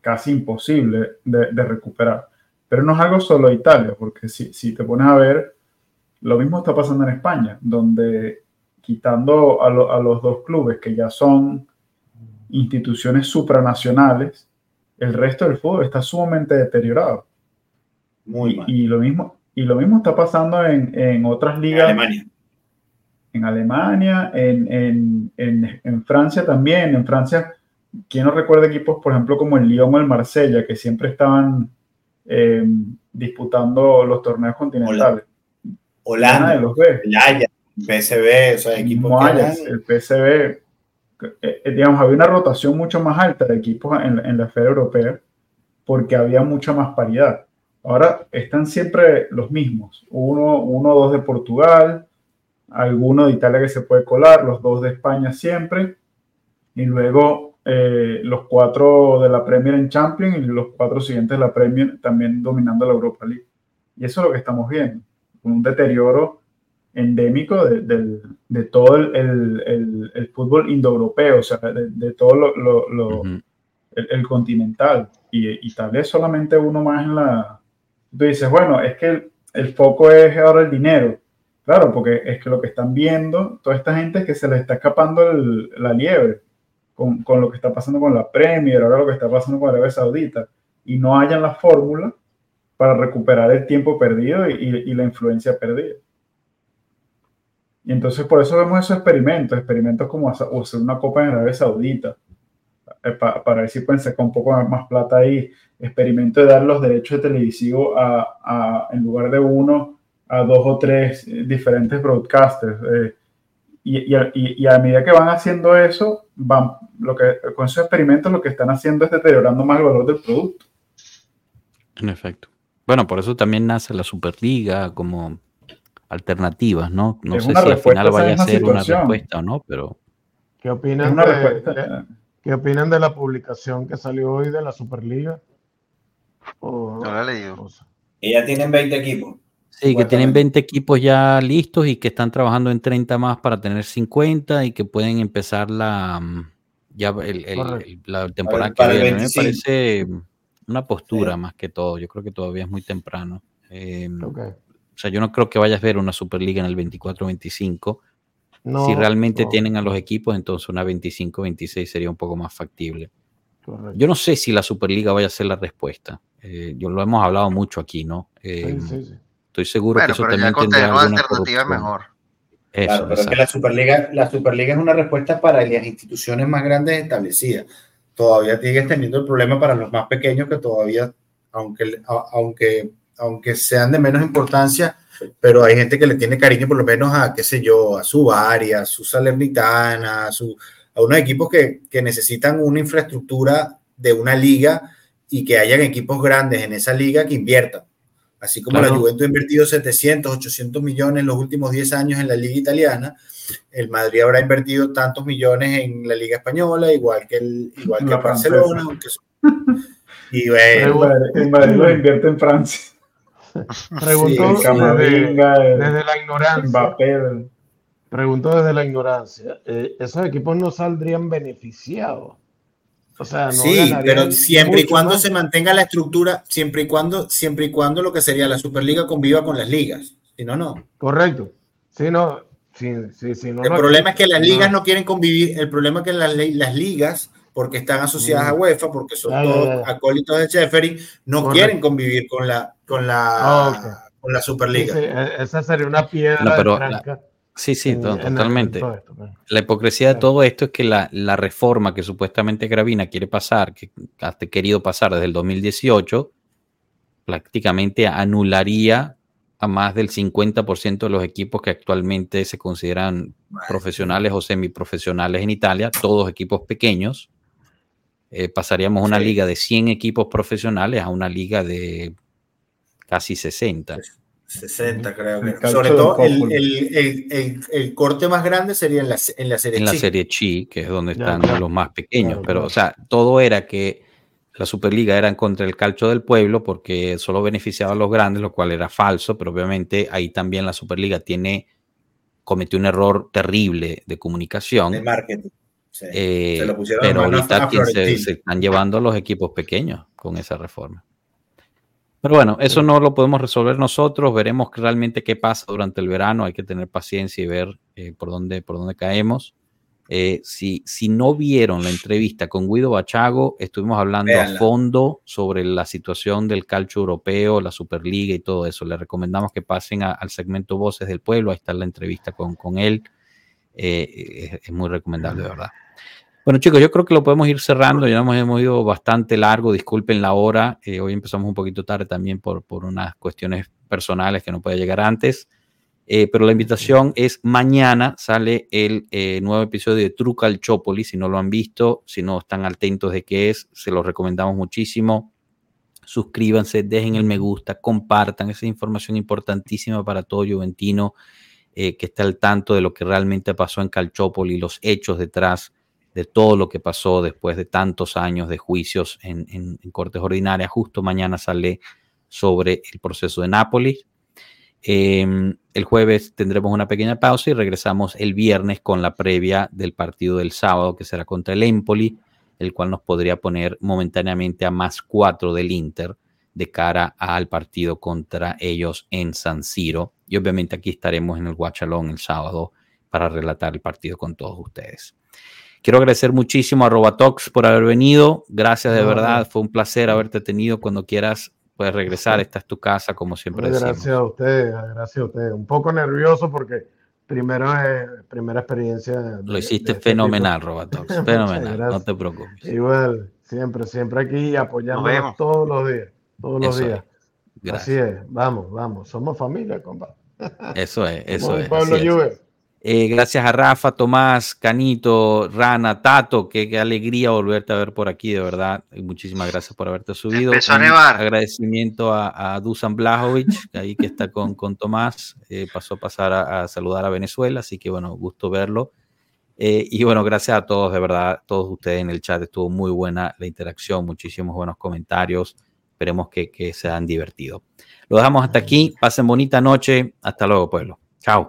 casi imposible de, de recuperar. Pero no es algo solo de Italia, porque si, si te pones a ver, lo mismo está pasando en España, donde quitando a, lo- a los dos clubes que ya son instituciones supranacionales, el resto del fútbol está sumamente deteriorado. Muy mal. Y lo mismo, y lo mismo está pasando en, en otras En ligas Alemania. en Alemania, en, en, en, en Francia también. En Francia, ¿quién no recuerda equipos, por ejemplo, como el Lyon o el Marsella, que siempre estaban eh, disputando los torneos continentales. Holanda, los Ajax, el PSV, o sea, equipos el PSV, eh, eh, digamos, había una rotación mucho más alta de equipos en, en la esfera europea porque había mucha más paridad. Ahora están siempre los mismos, uno, uno o dos de Portugal, alguno de Italia que se puede colar, los dos de España siempre, y luego eh, los cuatro de la Premier en Champions y los cuatro siguientes de la Premier también dominando la Europa League. Y eso es lo que estamos viendo, un deterioro endémico de, del- de todo el, el- el- el fútbol indoeuropeo, o sea, de, de todo lo, lo- lo- Ujú. el, el continental. Y, y tal vez solamente uno más en la... Tú dices, bueno, es que el, el foco es ahora el dinero. Claro, porque es que lo que están viendo, toda esta gente es que se les está escapando el- la liebre con, lo que está pasando con la Premier, ahora lo que está pasando con Arabia Saudita, y no hayan la fórmula para recuperar el tiempo perdido y, la influencia perdida. Y entonces por eso vemos esos experimentos, experimentos como hacer una copa en Arabia Saudita, eh, pa- para ver si pueden sacar un poco más plata ahí, experimento de dar los derechos de televisivo a, en lugar de uno, a dos o tres diferentes broadcasters. eh, y, y a, y- a medida que van haciendo eso, van, lo que, con esos experimentos lo que están haciendo es deteriorando más el valor del producto. En efecto. Bueno, por eso también nace la Superliga como alternativas, ¿no? No Es sé si al final vaya a ser una respuesta o no, pero ¿Qué opinan, una de, ¿Qué opinan de la publicación que salió hoy de la Superliga? O- No la he leído. ya tienen 20 equipos. Sí, que tienen Supuestamente. 20 equipos ya listos y que están trabajando en 30 más para tener 50 y que pueden empezar la mm, ya el- el- Correcto. el- la temporada que para viene. A mí me 25. parece una postura Sí. más que todo. Yo creo que todavía es muy temprano. Eh. O sea, yo no creo que vayas a ver una Superliga en el 24-25. No, si realmente no, tienen a los equipos, entonces una 25-26 sería un poco más factible. correcto. Yo no sé si la Superliga vaya a ser la respuesta. Eh, yo lo hemos hablado mucho aquí, ¿no? Eh, Sí, sí, sí. Estoy seguro Bueno, que eso pero también tendrá alguna alternativa mejor. Eso, Claro, pero es que la Superliga, la Superliga es una respuesta para las instituciones más grandes establecidas. Todavía sigues teniendo el problema para los más pequeños que todavía, aunque, aunque, aunque sean de menos importancia, pero hay gente que le tiene cariño por lo menos a, qué sé yo, a su área, a su Salernitana, a, su, a unos equipos que, que necesitan una infraestructura de una liga y que hayan equipos grandes en esa liga que inviertan. Así como Claro. la Juventus ha invertido 700, 800 millones en los últimos 10 años en la liga italiana, el Madrid habrá invertido tantos millones en la liga española, igual que el, igual que el Barcelona. francesa. aunque son- (laughs) Y bueno, En Madrid, en Madrid los invierte en Francia. Pregunto Sí, El desde, el desde la ignorancia. Mbappé. el- Pregunto desde la ignorancia. eh, ¿Esos equipos no saldrían beneficiados? O sea, no sí, pero siempre y cuando más. se mantenga la estructura, siempre y cuando, siempre y cuando lo que sería la Superliga conviva con las ligas. Si no, no. Correcto. Sí, no. Sí, sí, sí, no, El no, problema es que las ligas no quieren convivir. El problema es que las, las ligas, porque están asociadas a Mm. UEFA, porque son todos acólitos de Sheffield, no Correcto. quieren convivir con la, con la, Ah, con la Superliga. sí, e- esa sería una piedra No, pero de Sí, sí, en- to- en- en totalmente. esto. La hipocresía de todo esto es que la, la reforma que supuestamente Gravina quiere pasar, que ha querido pasar desde el 2018, prácticamente anularía a más del 50% de los equipos que actualmente se consideran profesionales o semiprofesionales en Italia, todos equipos pequeños. Eh, pasaríamos una Sí. liga de 100 equipos profesionales a una liga de casi 60. 60, creo El que. Sobre todo, el, el- el- el- el corte más grande sería en la, en la serie en la Chi. serie Chi, que es donde Ya, están claro. los más pequeños. Claro, pero, claro. o sea, todo era que la Superliga era en contra del calcio del pueblo porque solo beneficiaba a los grandes, lo cual era falso, pero obviamente ahí también la Superliga tiene cometió un error terrible de comunicación. de marketing. Sí. eh, Se lo pusieron pero en ahorita a se, se están llevando a los equipos pequeños con esa reforma. Pero bueno, eso no lo podemos resolver nosotros. Veremos realmente qué pasa durante el verano. Hay que tener paciencia y ver eh, por, dónde, por dónde caemos. Eh, si, si no vieron la entrevista con Guido Bachago, estuvimos hablando a fondo sobre la situación del calcio europeo, la Superliga y todo eso. Les recomendamos que pasen a- al segmento Voces del Pueblo. Ahí está la entrevista con, con él. Eh, es, es muy recomendable, de verdad. Bueno, chicos, yo creo que lo podemos ir cerrando. Ya hemos, hemos ido bastante largo. Disculpen la hora. Eh, hoy empezamos un poquito tarde también por, por unas cuestiones personales que no puede llegar antes. Eh, pero la invitación es mañana sale el eh, nuevo episodio de Truca al Chopoli. Si no lo han visto, si no están atentos de qué es, se los recomendamos muchísimo. Suscríbanse, dejen el me gusta, compartan. Esa información importantísima para todo Juventino que está al tanto de lo que realmente pasó en Calchópoli, los hechos detrás de todo lo que pasó después de tantos años de juicios en, cortes ordinarias. Justo mañana sale sobre el proceso de Nápoles Em, el jueves tendremos una pequeña pausa y regresamos el viernes con la previa del partido del sábado, que será contra el Empoli, el cual nos podría poner momentáneamente a más cuatro del Inter de cara al partido contra ellos en San Siro. Y obviamente aquí estaremos en el Guachalón el sábado para relatar el partido con todos ustedes. Quiero agradecer muchísimo a Robatox por haber venido. Gracias de verdad. Fue un placer haberte tenido. Cuando quieras, puedes regresar, esta es tu casa, como siempre Gracias a usted, gracias a usted. Un poco nervioso porque primero es primera experiencia. Lo hiciste este fenomenal, Roberto. (laughs) fenomenal, no te preocupes. Igual, siempre, siempre aquí apoyándonos todos los días, todos los días. Así es, vamos, vamos, somos familia, compa. Eso es, eso es. Pablo eh, gracias a Rafa, Tomás, Canito, Rana, Tato, qué, alegría volverte a ver por aquí, de verdad. muchísimas gracias por haberte subido. Empezó a nevar. Agradecimiento a, Dusan Blajovic, ahí que está con, con Tomás. Eh, pasó a pasar a, saludar a Venezuela, así que bueno, gusto verlo. Eh, y bueno, gracias a todos, de verdad, todos ustedes en el chat. Estuvo muy buena la interacción, muchísimos buenos comentarios. Esperemos que, que se han divertido. Lo dejamos hasta aquí. Pasen bonita noche. Hasta luego, pueblo. Chao.